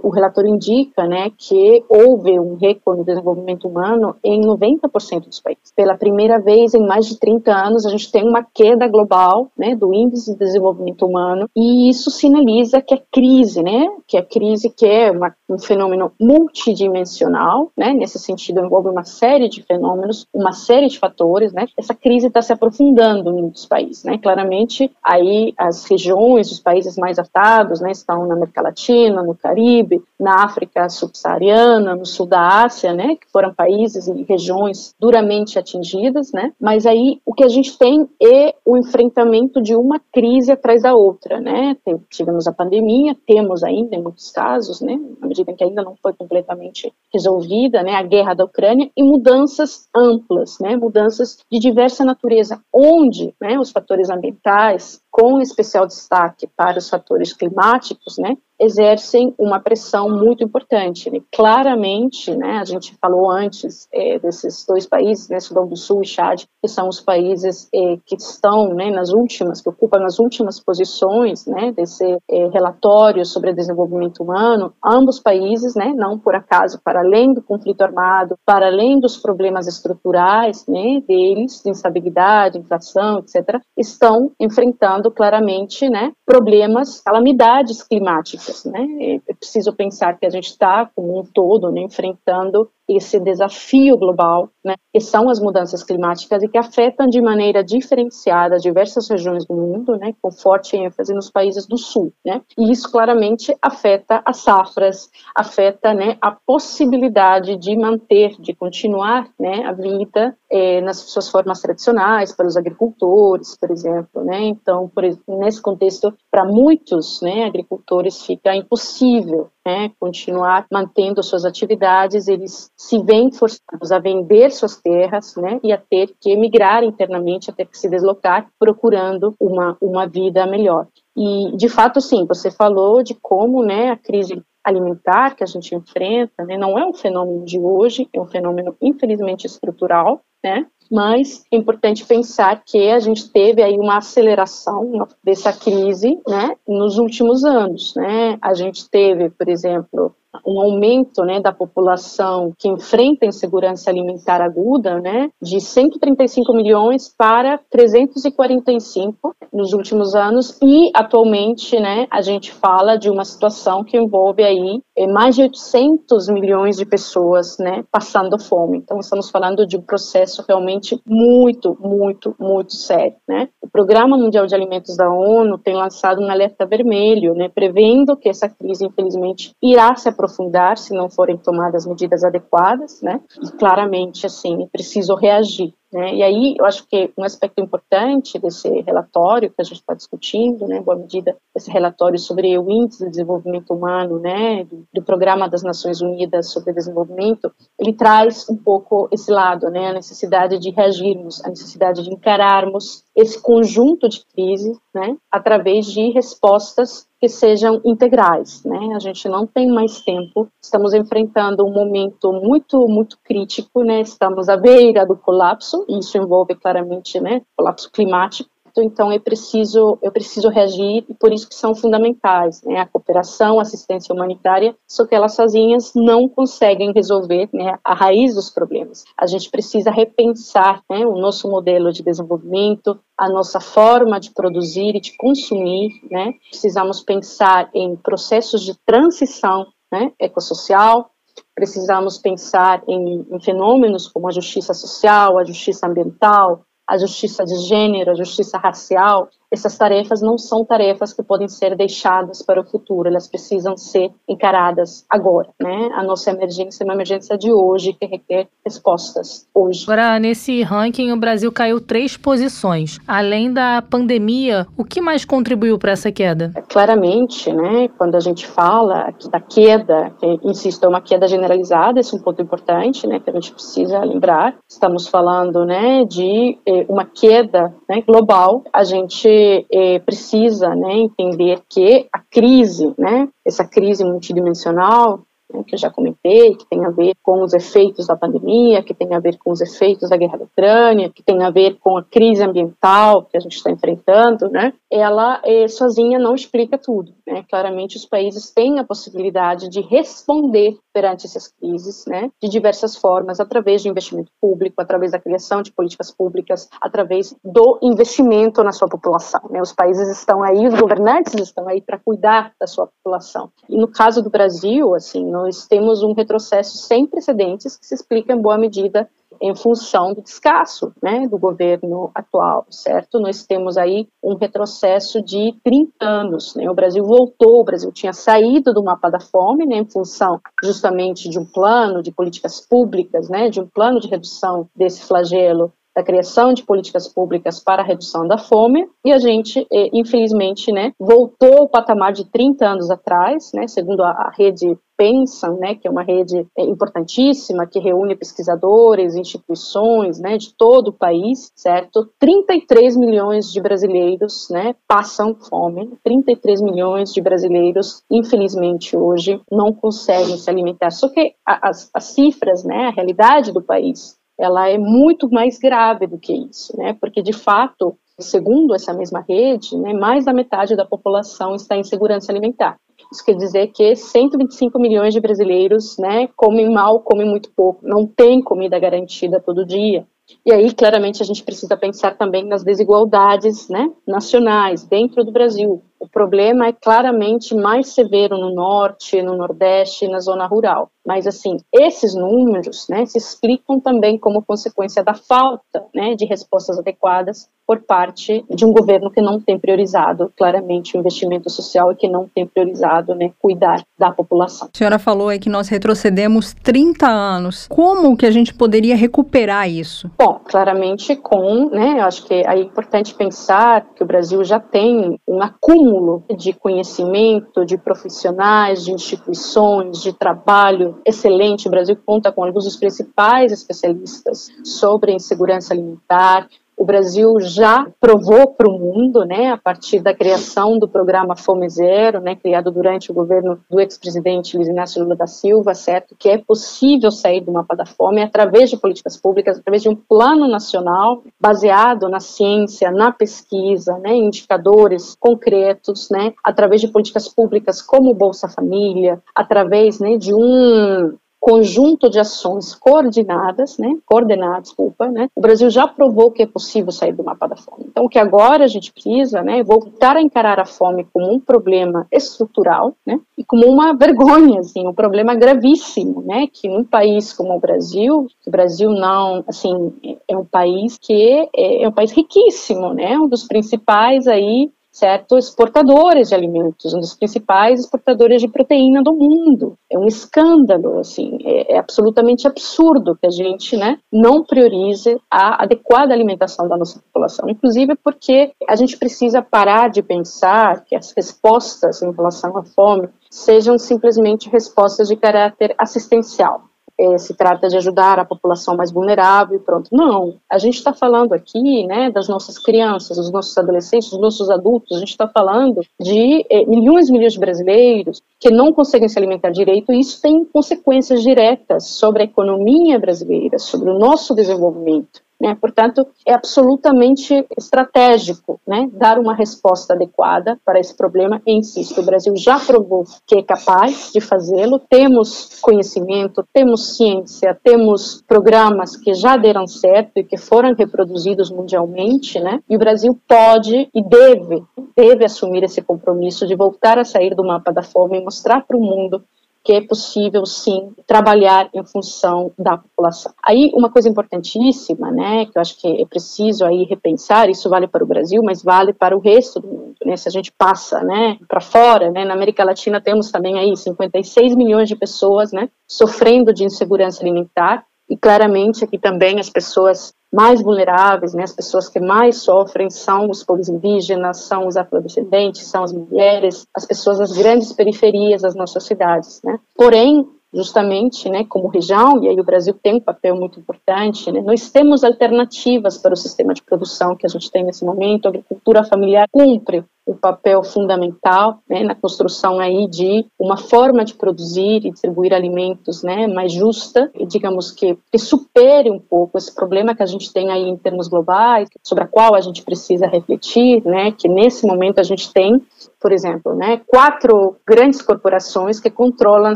o relatório indica né, que houve um recorde no desenvolvimento humano em 90% dos países. Pela primeira vez em mais de 30 anos, a gente tem uma queda global né, do índice de desenvolvimento humano, e isso sinaliza que a crise, né, que a crise que é uma, um fenômeno multidimensional, né, nesse sentido envolve uma série de fenômenos, uma série de fatores, né, essa crise está se aprofundando em muitos países. Né, claramente, aí as regiões, os países mais afetados né, estão na América Latina, no Caribe, Caribe, na África subsaariana, no sul da Ásia, né, que foram países e regiões duramente atingidas, né, mas aí o que a gente tem é o enfrentamento de uma crise atrás da outra, né, tivemos a pandemia, temos ainda em muitos casos, né, na medida em que ainda não foi completamente resolvida, né, a guerra da Ucrânia e mudanças amplas, né, mudanças de diversa natureza, onde, né, os fatores ambientais, com especial destaque para os fatores climáticos, né, exercem uma pressão muito importante. Né? Claramente, né, a gente falou antes é, desses dois países, né, Sudão do Sul e Chad, que são os países é, que estão né, nas últimas, que ocupam as últimas posições né, desse é, relatório sobre desenvolvimento humano. Ambos países, né, não por acaso, para além do conflito armado, para além dos problemas estruturais né, deles, de instabilidade, inflação, etc., estão enfrentando claramente né, problemas, calamidades climáticas. Né? É preciso pensar que a gente está, como um todo, né, enfrentando esse desafio global, né, que são as mudanças climáticas e que afetam de maneira diferenciada diversas regiões do mundo, né, com forte ênfase nos países do sul, né, e isso claramente afeta as safras, afeta, né, a possibilidade de manter, de continuar, né, a vida é, nas suas formas tradicionais para os agricultores, por exemplo, né, então, por, nesse contexto, para muitos, né, agricultores fica impossível, né, continuar mantendo suas atividades, eles se veem forçados a vender suas terras, né, e a ter que emigrar internamente, a ter que se deslocar, procurando uma, uma vida melhor. E, de fato, sim, você falou de como, né, a crise alimentar que a gente enfrenta, né, não é um fenômeno de hoje, é um fenômeno infelizmente estrutural, né? Mas é importante pensar que a gente teve aí uma aceleração dessa crise, né, nos últimos anos, né? A gente teve, por exemplo, um aumento né, da população que enfrenta insegurança alimentar aguda né, de 135 milhões para 345 nos últimos anos e atualmente né, a gente fala de uma situação que envolve aí é, mais de 800 milhões de pessoas né, passando fome. Então estamos falando de um processo realmente muito, muito, muito sério. Né? O Programa Mundial de Alimentos da ONU tem lançado um alerta vermelho, né, prevendo que essa crise infelizmente irá se aprofundar aprofundar se não forem tomadas medidas adequadas, né? E claramente, assim, preciso reagir. Né? E aí, eu acho que um aspecto importante desse relatório que a gente está discutindo, né, boa medida, esse relatório sobre o índice de desenvolvimento humano, né, do, do, Programa das Nações Unidas sobre Desenvolvimento, ele traz um pouco esse lado, né, a necessidade de reagirmos, a necessidade de encararmos esse conjunto de crises, né, através de respostas que sejam integrais, né? A gente não tem mais tempo. Estamos enfrentando um momento muito, muito crítico, né? Estamos à beira do colapso. Isso envolve claramente, né, colapso climático então é preciso, eu preciso reagir e por isso que são fundamentais, né? A cooperação, a assistência humanitária, só que elas sozinhas não conseguem resolver, né, a raiz dos problemas. A gente precisa repensar, né, o nosso modelo de desenvolvimento, a nossa forma de produzir e de consumir, né? Precisamos pensar em processos de transição, né, ecossocial, precisamos pensar em, em, fenômenos como a justiça social, a justiça ambiental, a justiça de gênero, a justiça racial, essas tarefas não são tarefas que podem ser deixadas para o futuro, elas precisam ser encaradas agora, né? A nossa emergência é uma emergência de hoje que requer respostas hoje. Agora, nesse ranking, o Brasil caiu três posições. Além da pandemia, o que mais contribuiu para essa queda? É, claramente, né, quando a gente fala da queda, que, insisto, é uma queda generalizada, esse é um ponto importante, né, que a gente precisa lembrar. Estamos falando, né, de eh, uma queda né, global. A gente é, precisa né, entender que a crise, né, essa crise multidimensional, que eu já comentei, que tem a ver com os efeitos da pandemia, que tem a ver com os efeitos da guerra da Ucrânia, que tem a ver com a crise ambiental que a gente está enfrentando, né? Ela é, sozinha não explica tudo, né? Claramente os países têm a possibilidade de responder perante essas crises, né? De diversas formas, através de investimento público, através da criação de políticas públicas, através do investimento na sua população, né? Os países estão aí, os governantes estão aí para cuidar da sua população. E no caso do Brasil, assim, temos um retrocesso sem precedentes que se explica em boa medida em função do descasso né, do governo atual, certo? Nós temos aí um retrocesso de 30 anos. Né? O Brasil voltou, o Brasil tinha saído do mapa da fome, né, em função justamente de um plano de políticas públicas, né, de um plano de redução desse flagelo da criação de políticas públicas para a redução da fome, e a gente, eh, infelizmente, né, voltou ao patamar de 30 anos atrás, né, segundo a, rede Pensam, né, que é uma rede é, importantíssima, que reúne pesquisadores, instituições, né, de todo o país, certo? 33 milhões de brasileiros, né, passam fome. 33 milhões de brasileiros, infelizmente, hoje não conseguem se alimentar. Só que as, as cifras, né, a realidade do país, ela é muito mais grave do que isso, né? Porque de fato, segundo essa mesma rede, né, mais da metade da população está em segurança alimentar. Isso quer dizer que 125 milhões de brasileiros, né, comem mal, comem muito pouco, não tem comida garantida todo dia. E aí, claramente, a gente precisa pensar também nas desigualdades né, nacionais dentro do Brasil. O problema é claramente mais severo no norte, no nordeste, na zona rural. Mas, assim, esses números né, se explicam também como consequência da falta né, de respostas adequadas por parte de um governo que não tem priorizado claramente o investimento social e que não tem priorizado né, cuidar da população. A senhora falou aí que nós retrocedemos 30 anos. Como que a gente poderia recuperar isso? Bom, claramente com, né, eu acho que é importante pensar que o Brasil já tem um acúmulo acúmulo de conhecimento, de profissionais, de instituições, de trabalho excelente. O Brasil conta com alguns dos principais especialistas sobre insegurança alimentar, o Brasil já provou para o mundo, né, a partir da criação do programa Fome Zero, né, criado durante o governo do ex-presidente Luiz Inácio Lula da Silva, certo, que é possível sair do mapa da fome através de políticas públicas, através de um plano nacional baseado na ciência, na pesquisa, né, indicadores concretos, né, através de políticas públicas como Bolsa Família, através, né, de um conjunto de ações coordenadas, né, coordenadas, desculpa, né, o Brasil já provou que é possível sair do mapa da fome. Então, o que agora a gente precisa, né, é voltar a encarar a fome como um problema estrutural, né, e como uma vergonha, assim, um problema gravíssimo, né, que num país como o Brasil, o Brasil não, assim, é um país que é, é um país riquíssimo, né, um dos principais aí certo? Exportadores de alimentos, um dos principais exportadores de proteína do mundo. É um escândalo, assim, é, é, absolutamente absurdo que a gente, né, não priorize a adequada alimentação da nossa população, inclusive porque a gente precisa parar de pensar que as respostas em relação à fome sejam simplesmente respostas de caráter assistencial é, se trata de ajudar a população mais vulnerável e pronto. Não, a gente está falando aqui, né, das nossas crianças, dos nossos adolescentes, dos nossos adultos, a gente está falando de é, milhões e milhões de brasileiros que não conseguem se alimentar direito e isso tem consequências diretas sobre a economia brasileira, sobre o nosso desenvolvimento. Né? Portanto, é absolutamente estratégico né, dar uma resposta adequada para esse problema. E insisto, o Brasil já provou que é capaz de fazê-lo. Temos conhecimento, temos ciência, temos programas que já deram certo e que foram reproduzidos mundialmente, né? E o Brasil pode e deve, deve assumir esse compromisso de voltar a sair do mapa da fome e mostrar para o mundo que é possível sim trabalhar em função da população. Aí uma coisa importantíssima, né, que eu acho que é preciso aí repensar, isso vale para o Brasil, mas vale para o resto do mundo, né? Se a gente passa, né, para fora, né, na América Latina temos também aí 56 milhões de pessoas, né, sofrendo de insegurança alimentar e claramente aqui também as pessoas mais vulneráveis, né, as pessoas que mais sofrem são os povos indígenas, são os afrodescendentes, são as mulheres, as pessoas das grandes periferias das nossas cidades, né. Porém, justamente, né, como região, e aí o Brasil tem um papel muito importante, né, nós temos alternativas para o sistema de produção que a gente tem nesse momento, a agricultura familiar cumpre um papel fundamental né, na construção aí de uma forma de produzir e distribuir alimentos né, mais justa, digamos que, que supere um pouco esse problema que a gente tem aí em termos globais, sobre a qual a gente precisa refletir, né, que nesse momento a gente tem por exemplo, né, quatro grandes corporações que controlam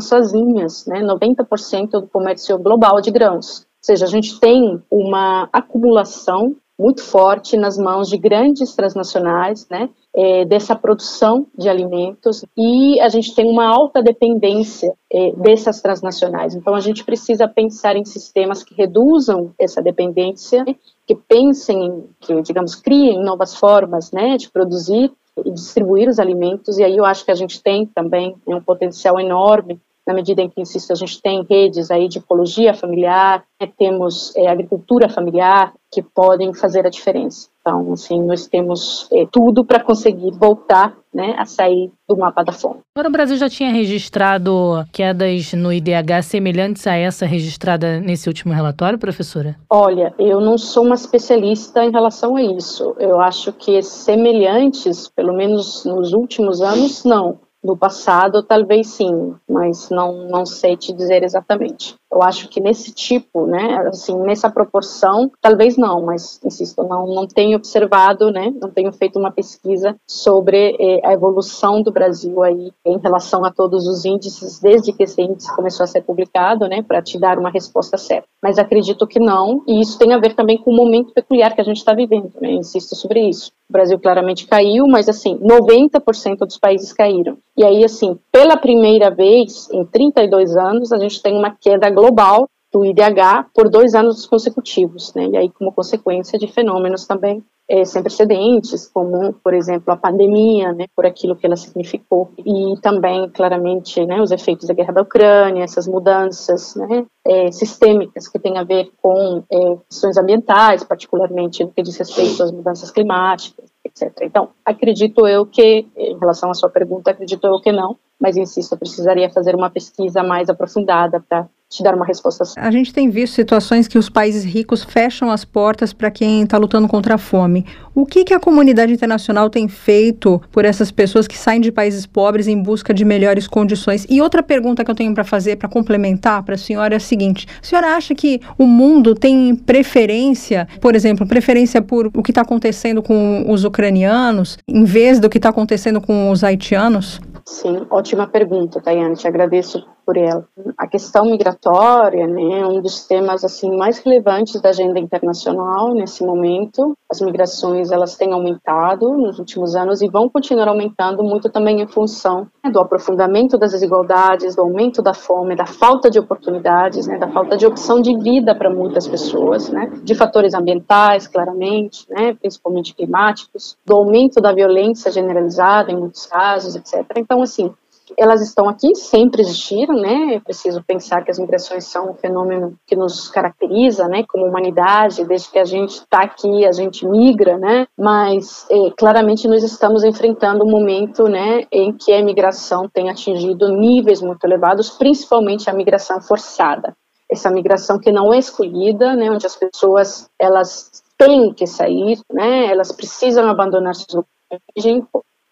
sozinhas né, 90% do comércio global de grãos. Ou seja, a gente tem uma acumulação muito forte nas mãos de grandes transnacionais, né, é, dessa produção de alimentos e a gente tem uma alta dependência é, dessas transnacionais. Então a gente precisa pensar em sistemas que reduzam essa dependência, que pensem, que digamos criem novas formas, né, de produzir e distribuir os alimentos. E aí eu acho que a gente tem também um potencial enorme na medida em que, insisto, a gente tem redes aí de ecologia familiar, né, temos é, agricultura familiar, que podem fazer a diferença. Então, assim, nós temos é, tudo para conseguir voltar né, a sair do mapa da fome. Agora, o Brasil já tinha registrado quedas no IDH semelhantes a essa registrada nesse último relatório, professora? Olha, eu não sou uma especialista em relação a isso. Eu acho que semelhantes, pelo menos nos últimos anos, não. No passado, talvez sim, mas não, não sei te dizer exatamente. Eu acho que nesse tipo, né, assim, nessa proporção, talvez não, mas insisto, não, não tenho observado, né, não tenho feito uma pesquisa sobre eh, a evolução do Brasil aí em relação a todos os índices desde que esse índice começou a ser publicado, né, para te dar uma resposta certa. Mas acredito que não, e isso tem a ver também com o momento peculiar que a gente está vivendo, né, insisto sobre isso. O Brasil claramente caiu, mas assim, 90% dos países caíram. E aí, assim, pela primeira vez em 32 anos, a gente tem uma queda global do IDH por dois anos consecutivos, né? E aí, como consequência de fenômenos também é, sem precedentes, como, por exemplo, a pandemia, né, por aquilo que ela significou, e também, claramente, né, os efeitos da guerra da Ucrânia, essas mudanças né, é, sistêmicas que têm a ver com é, questões ambientais, particularmente no que diz respeito às mudanças climáticas, etc. Então, acredito eu que, em relação à sua pergunta, acredito eu que não, mas insisto, eu precisaria fazer uma pesquisa mais aprofundada para te dar uma resposta. A gente tem visto situações que os países ricos fecham as portas para quem está lutando contra a fome. O que, que a comunidade internacional tem feito por essas pessoas que saem de países pobres em busca de melhores condições? E outra pergunta que eu tenho para fazer, para complementar para a senhora, é a seguinte: a senhora acha que o mundo tem preferência, por exemplo, preferência por o que está acontecendo com os ucranianos, em vez do que está acontecendo com os haitianos? Sim, ótima pergunta, Tayane, te agradeço por ela. A questão migratória né, um dos temas assim mais relevantes da agenda internacional nesse momento. As migrações elas têm aumentado nos últimos anos e vão continuar aumentando muito também em função né, do aprofundamento das desigualdades, do aumento da fome, da falta de oportunidades, né, da falta de opção de vida para muitas pessoas, né, de fatores ambientais, claramente, né, principalmente climáticos, do aumento da violência generalizada em muitos casos, etc. Então, assim, elas estão aqui, sempre existiram, né? Preciso pensar que as migrações são um fenômeno que nos caracteriza, né, como humanidade, desde que a gente está aqui, a gente migra, né? Mas é, claramente nós estamos enfrentando um momento, né, em que a imigração tem atingido níveis muito elevados, principalmente a migração forçada. Essa migração que não é escolhida, né, onde as pessoas elas têm que sair, né? Elas precisam abandonar seus lugares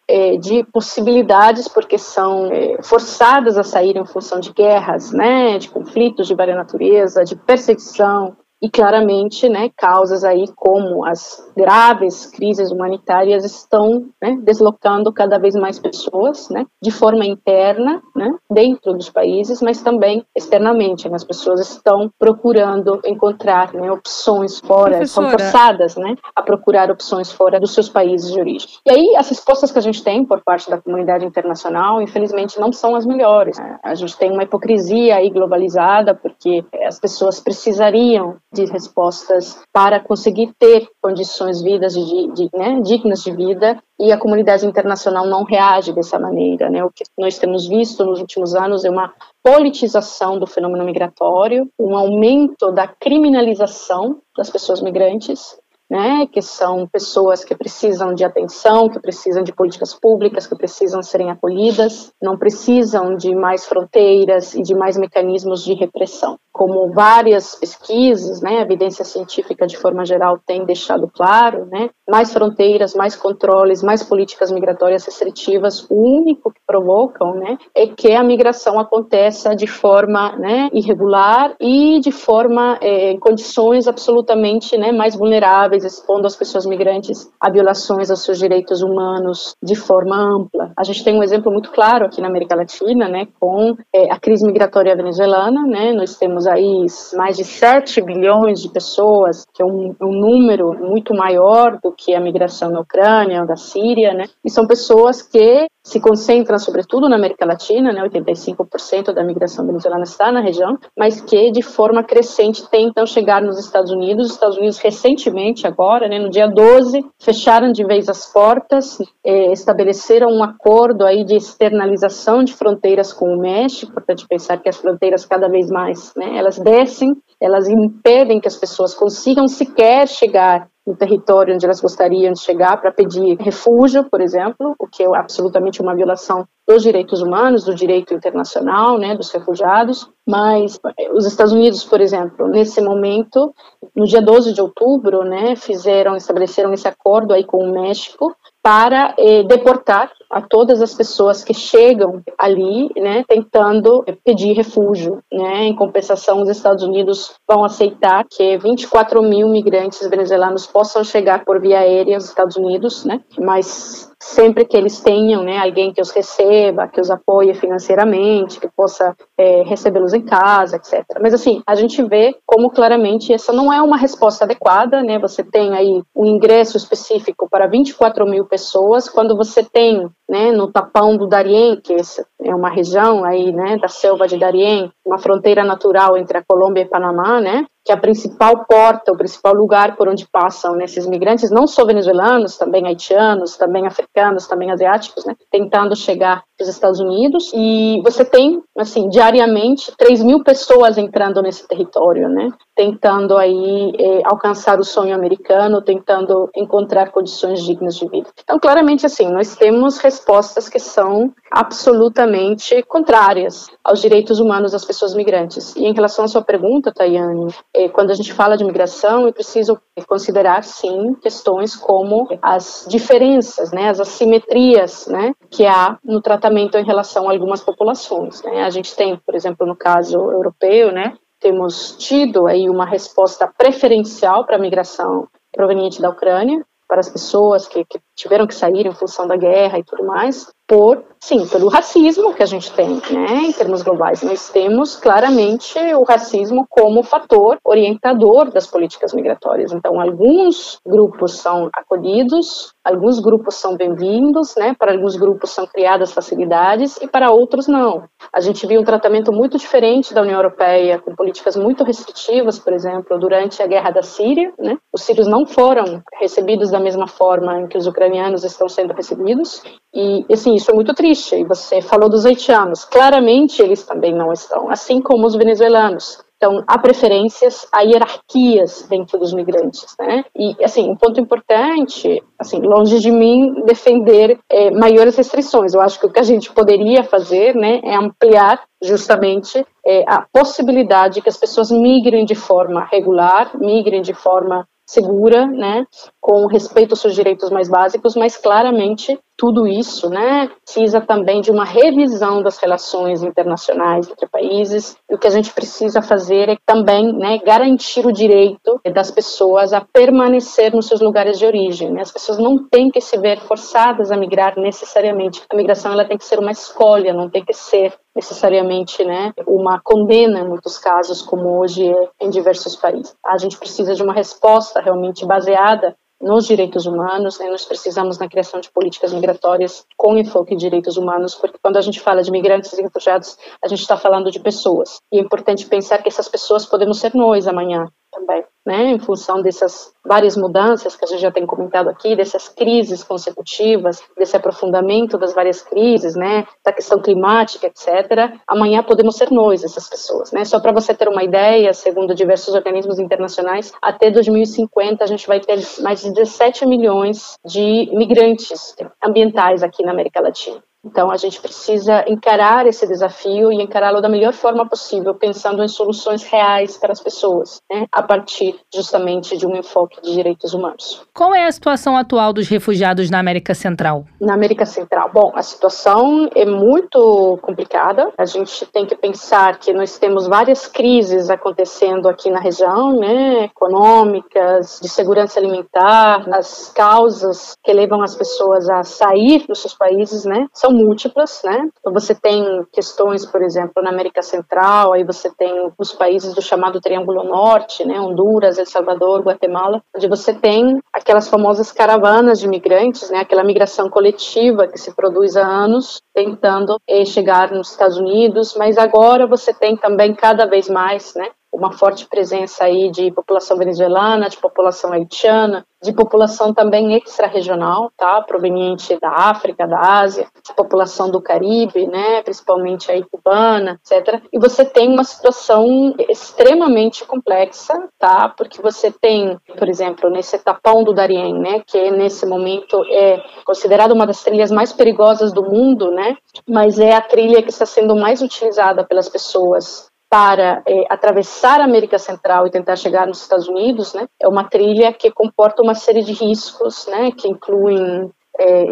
é, de possibilidades, porque são é, forçadas a sair em função de guerras, né, de conflitos de várias natureza, de perseguição, e claramente, né, causas aí como as graves crises humanitárias estão né, deslocando cada vez mais pessoas, né, de forma interna, né, dentro dos países, mas também externamente. Né, as pessoas estão procurando encontrar né, opções fora, Professora. são forçadas, né, a procurar opções fora dos seus países de origem. E aí as respostas que a gente tem por parte da comunidade internacional, infelizmente, não são as melhores. A gente tem uma hipocrisia aí globalizada porque as pessoas precisariam de respostas para conseguir ter condições vidas de, de né, dignas de vida e a comunidade internacional não reage dessa maneira. Né? O que nós temos visto nos últimos anos é uma politização do fenômeno migratório, um aumento da criminalização das pessoas migrantes né, que são pessoas que precisam de atenção, que precisam de políticas públicas, que precisam serem acolhidas, não precisam de mais fronteiras e de mais mecanismos de repressão. Como várias pesquisas, né, a evidência científica de forma geral tem deixado claro, né, mais fronteiras, mais controles, mais políticas migratórias restritivas, o único que provocam, né, é que a migração aconteça de forma, né, irregular e de forma é, em condições absolutamente, né, mais vulneráveis expondo as pessoas migrantes a violações aos seus direitos humanos de forma ampla. A gente tem um exemplo muito claro aqui na América Latina, né, com é, a crise migratória venezuelana, né, nós temos aí mais de 7 bilhões de pessoas, que é um, um número muito maior do que a migração na Ucrânia ou da Síria, né? E são pessoas que se concentram sobretudo na América Latina, né? 85% da migração venezuelana está na região, mas que de forma crescente tentam chegar nos Estados Unidos. Os Estados Unidos recentemente agora, né, no dia 12, fecharam de vez as portas, eh, estabeleceram um acordo aí de externalização de fronteiras com o México, importante pensar que as fronteiras cada vez mais, né, elas descem, elas impedem que as pessoas consigam sequer chegar no território onde elas gostariam de chegar para pedir refúgio, por exemplo, o que é absolutamente uma violação dos direitos humanos, do direito internacional, né, dos refugiados. Mas eh, os Estados Unidos, por exemplo, nesse momento, no dia 12 de outubro, né, fizeram, estabeleceram esse acordo aí com o México para eh, deportar a todas as pessoas que chegam ali, né, tentando pedir refúgio, né. Em compensação, os Estados Unidos vão aceitar que 24 mil migrantes venezuelanos possam chegar por via aérea aos Estados Unidos, né, mas sempre que eles tenham né, alguém que os receba, que os apoie financeiramente, que possa é, recebê-los em casa, etc. Mas assim, a gente vê como claramente essa não é uma resposta adequada, né? Você tem aí um ingresso específico para 24 mil pessoas, quando você tem né, no Tapão do Darién, que é uma região aí, né, da selva de Darién, uma fronteira natural entre a Colômbia e Panamá, né, que é a principal porta, o principal lugar por onde passam né, esses migrantes, não só venezuelanos, também haitianos, também africanos, também asiáticos, né, tentando chegar os Estados Unidos e você tem, assim, diariamente 3 mil pessoas entrando nesse território, né, tentando aí é, alcançar o sonho americano, tentando encontrar condições dignas de vida. Então, claramente, assim, nós temos respostas que são absolutamente contrárias aos direitos humanos das pessoas migrantes. E em relação à sua pergunta, Tayane, é, quando a gente fala de migração, é preciso considerar, sim, questões como as diferenças, né, as assimetrias, né, que há no tratamento em relação a algumas populações. Né? A gente tem, por exemplo, no caso europeu, né, temos tido aí uma resposta preferencial para a migração proveniente da Ucrânia, para as pessoas que, que tiveram que sair em função da guerra e tudo mais, por, sim, pelo racismo que a gente tem, né, em termos globais. Nós temos claramente o racismo como fator orientador das políticas migratórias. Então, alguns grupos são acolhidos, alguns grupos são bem-vindos, né, para alguns grupos são criadas facilidades e para outros não. A gente viu um tratamento muito diferente da União Europeia, com políticas muito restritivas, por exemplo, durante a guerra da Síria, né, os sírios não foram recebidos da mesma forma em que os ucranianos estão sendo recebidos, e, assim, isso é muito triste. E você falou dos haitianos. Claramente, eles também não estão, assim como os venezuelanos. Então, há preferências, há hierarquias dentro dos migrantes, né? E, assim, um ponto importante, assim, longe de mim defender é, maiores restrições. Eu acho que o que a gente poderia fazer, né, é ampliar justamente é, a possibilidade que as pessoas migrem de forma regular, migrem de forma segura, né, com respeito aos seus direitos mais básicos, mas claramente tudo isso, né, precisa também de uma revisão das relações internacionais entre países. E o que a gente precisa fazer é também, né, garantir o direito das pessoas a permanecer nos seus lugares de origem. Né? As pessoas não têm que se ver forçadas a migrar necessariamente. A migração ela tem que ser uma escolha, não tem que ser necessariamente né, uma condena em muitos casos, como hoje é em diversos países. A gente precisa de uma resposta realmente baseada nos direitos humanos, né, nós precisamos na criação de políticas migratórias com enfoque em direitos humanos, porque quando a gente fala de migrantes e refugiados, a gente está falando de pessoas. E é importante pensar que essas pessoas podemos ser nós amanhã também né, em função dessas várias mudanças que a gente já tem comentado aqui, dessas crises consecutivas, desse aprofundamento das várias crises, né, da questão climática, etc. Amanhã podemos ser nós, essas pessoas, né? Só para você ter uma ideia, segundo diversos organismos internacionais, até 2050 a gente vai ter mais de 17 milhões de migrantes ambientais aqui na América Latina. Então, a gente precisa encarar esse desafio e encará-lo da melhor forma possível, pensando em soluções reais para as pessoas, né? a partir justamente de um enfoque de direitos humanos. Qual é a situação atual dos refugiados na América Central? Na América Central, bom, a situação é muito complicada. A gente tem que pensar que nós temos várias crises acontecendo aqui na região, né? econômicas, de segurança alimentar, as causas que levam as pessoas a sair dos seus países, né? São múltiplas, né? Então você tem questões, por exemplo, na América Central, aí você tem os países do chamado Triângulo Norte, né? Honduras, El Salvador, Guatemala, onde você tem aquelas famosas caravanas de imigrantes, né? Aquela migração coletiva que se produz há anos, tentando eh, chegar nos Estados Unidos, mas agora você tem também cada vez mais, né? Uma forte presença aí de população venezuelana, de população haitiana, de população também extra-regional, tá, proveniente da África, da Ásia, de população do Caribe, né, principalmente aí cubana, etc. E você tem uma situação extremamente complexa, tá, porque você tem, por exemplo, nesse tapão do Darién, né, que nesse momento é considerada uma das trilhas mais perigosas do mundo, né, mas é a trilha que está sendo mais utilizada pelas pessoas para é, atravessar a América Central e tentar chegar nos Estados Unidos, né, é uma trilha que comporta uma série de riscos, né, que incluem é,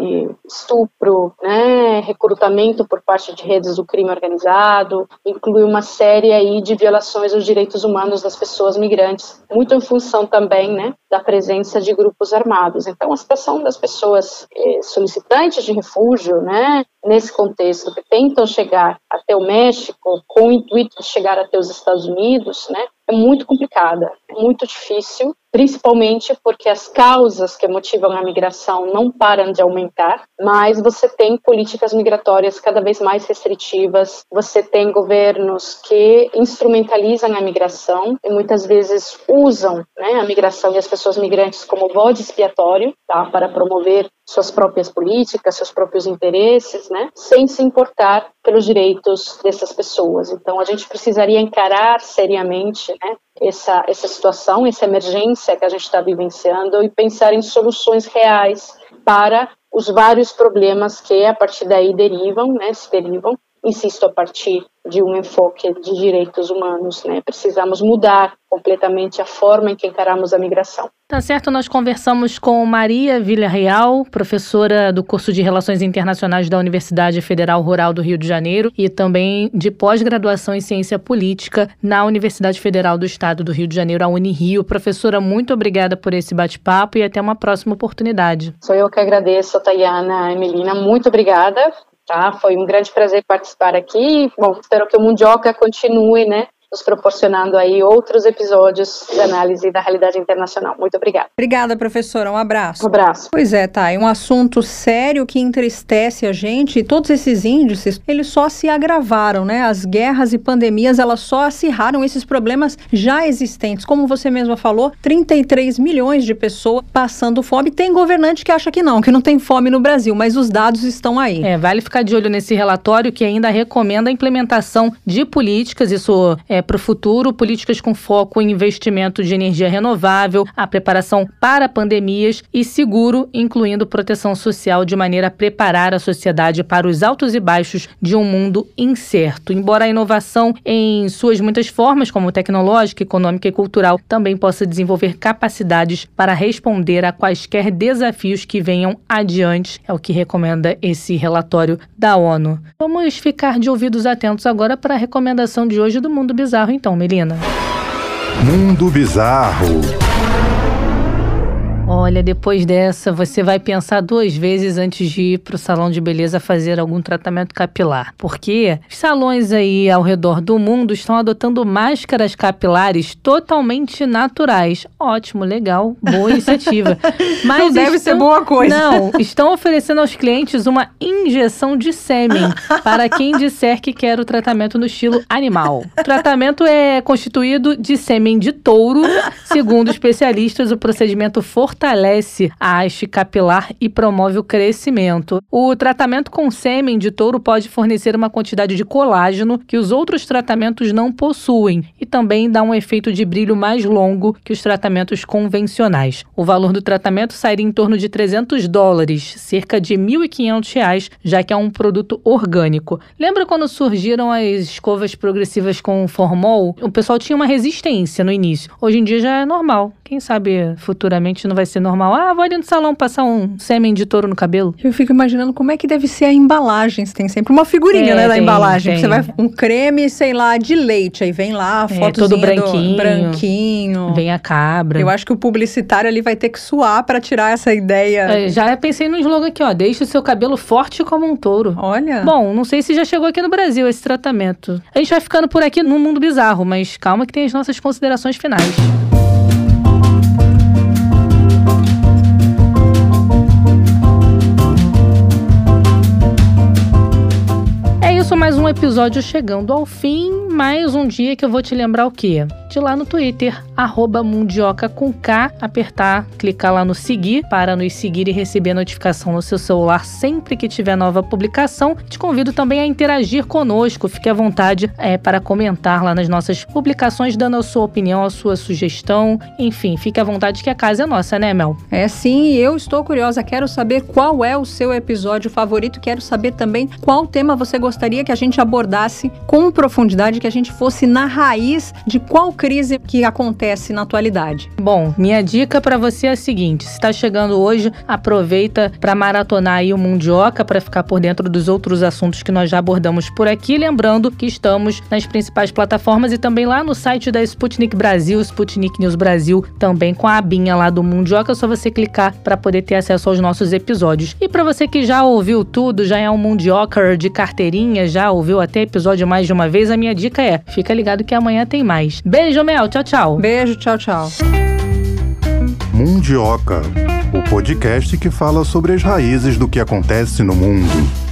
estupro, né, recrutamento por parte de redes do crime organizado, inclui uma série aí de violações aos direitos humanos das pessoas migrantes, muito em função também, né, da presença de grupos armados. Então, a situação das pessoas é, solicitantes de refúgio, né, nesse contexto, que tentam chegar até o México com o intuito de chegar até os Estados Unidos, né, é muito complicada, muito difícil, principalmente porque as causas que motivam a migração não param de aumentar, mas você tem políticas migratórias cada vez mais restritivas, você tem governos que instrumentalizam a migração e muitas vezes usam né, a migração e as pessoas migrantes como bode expiatório tá, para promover suas próprias políticas, seus próprios interesses, né, sem se importar pelos direitos dessas pessoas. Então, a gente precisaria encarar seriamente né, essa, essa situação, essa emergência que a gente está vivenciando e pensar em soluções reais para os vários problemas que a partir daí derivam, né, se derivam, insisto, a partir de um enfoque de direitos humanos, né? Precisamos mudar completamente a forma em que encaramos a migração. Tá certo, nós conversamos com Maria Villarreal, professora do curso de Relações Internacionais da Universidade Federal Rural do Rio de Janeiro e também de pós-graduação em Ciência Política na Universidade Federal do Estado do Rio de Janeiro, a Unirio. Professora, muito obrigada por esse bate-papo e até uma próxima oportunidade. Sou eu que agradeço, Tayana, Emelina, muito obrigada Tá? Foi um grande prazer participar aqui. Bom, espero que o Mundioca continue, né, nos proporcionando aí outros episódios de análise da realidade internacional. Muito obrigada. Obrigada, professora. Um abraço. Um abraço. Pois é, tá. É um assunto sério que entristece a gente e todos esses índices, eles só se agravaram, né? As guerras e pandemias, elas só acirraram esses problemas já existentes. Como você mesma falou, 33 milhões de pessoas passando fome. Tem governante que acha que não, que não tem fome no Brasil, mas os dados estão aí. É, vale ficar de olho nesse relatório que ainda recomenda a implementação de políticas, isso é é, para o futuro, políticas com foco em investimento de energia renovável, a preparação para pandemias e seguro, incluindo proteção social, de maneira a preparar a sociedade para os altos e baixos de um mundo incerto. Embora a inovação, em suas muitas formas, como tecnológica, econômica e cultural, também possa desenvolver capacidades para responder a quaisquer desafios que venham adiante, é o que recomenda esse relatório da ONU. Vamos ficar de ouvidos atentos agora para a recomendação de hoje do Mundo Bizarro bizarro então, Melina. Mundo Bizarro. Olha, depois dessa, você vai pensar duas vezes antes de ir para o salão de beleza fazer algum tratamento capilar. Porque os salões aí ao redor do mundo estão adotando máscaras capilares totalmente naturais. Ótimo, legal, boa iniciativa. Mas Não deve ser boa coisa. Não, estão oferecendo aos clientes uma injeção de sêmen para quem disser que quer o tratamento no estilo animal. O tratamento é constituído de sêmen de touro. Segundo especialistas, o procedimento fortalece fortalece a haste capilar e promove o crescimento. O tratamento com sêmen de touro pode fornecer uma quantidade de colágeno que os outros tratamentos não possuem e também dá um efeito de brilho mais longo que os tratamentos convencionais. O valor do tratamento sairia em torno de 300 dólares, cerca de 1.500 reais, já que é um produto orgânico. Lembra quando surgiram as escovas progressivas com formol? O pessoal tinha uma resistência no início. Hoje em dia já é normal. Quem sabe futuramente não vai ser normal. Ah, vou ali no salão passar um sêmen de touro no cabelo. Eu fico imaginando como é que deve ser a embalagem. Você tem sempre uma figurinha, É, né, da tem, embalagem. tem. Você vai um creme, sei lá, de leite. Aí vem lá a É, foto todo branquinho. branquinho. Vem a cabra. Eu acho que o publicitário ali vai ter que suar pra tirar essa ideia. É, Já pensei no slogan aqui, ó. Deixe o seu cabelo forte como um touro. Olha. Bom, não sei se já chegou aqui no Brasil esse tratamento. A gente vai ficando por aqui no mundo bizarro, mas calma que tem as nossas considerações finais. Isso, mais um episódio chegando ao fim. Mais um dia que eu vou te lembrar o quê? De lá no Twitter, arroba Mundioca com K, apertar, clicar lá no seguir para nos seguir e receber notificação no seu celular sempre que tiver nova publicação. Te convido também a interagir conosco, fique à vontade é, para comentar lá nas nossas publicações, dando a sua opinião, a sua sugestão. Enfim, fique à vontade que a casa é nossa, né, Mel? É sim, eu estou curiosa. Quero saber qual é o seu episódio favorito. Quero saber também qual tema você gostaria que a gente abordasse com profundidade, que a gente fosse na raiz de qual crise que acontece na atualidade. Bom, minha dica para você é a seguinte: se está chegando hoje, aproveita para maratonar aí o Mundioca para ficar por dentro dos outros assuntos que nós já abordamos por aqui, lembrando que estamos nas principais plataformas e também lá no site da Sputnik Brasil, Sputnik News Brasil, também com a abinha lá do Mundioca, é só você clicar para poder ter acesso aos nossos episódios. E para você que já ouviu tudo, já é um Mundioca de carteirinha, já ouviu até episódio mais de uma vez, a minha dica é: fica ligado que amanhã tem mais. Beijo, Mel, tchau, tchau. Beijo, tchau, tchau. Mundioca, o podcast que fala sobre as raízes do que acontece no mundo.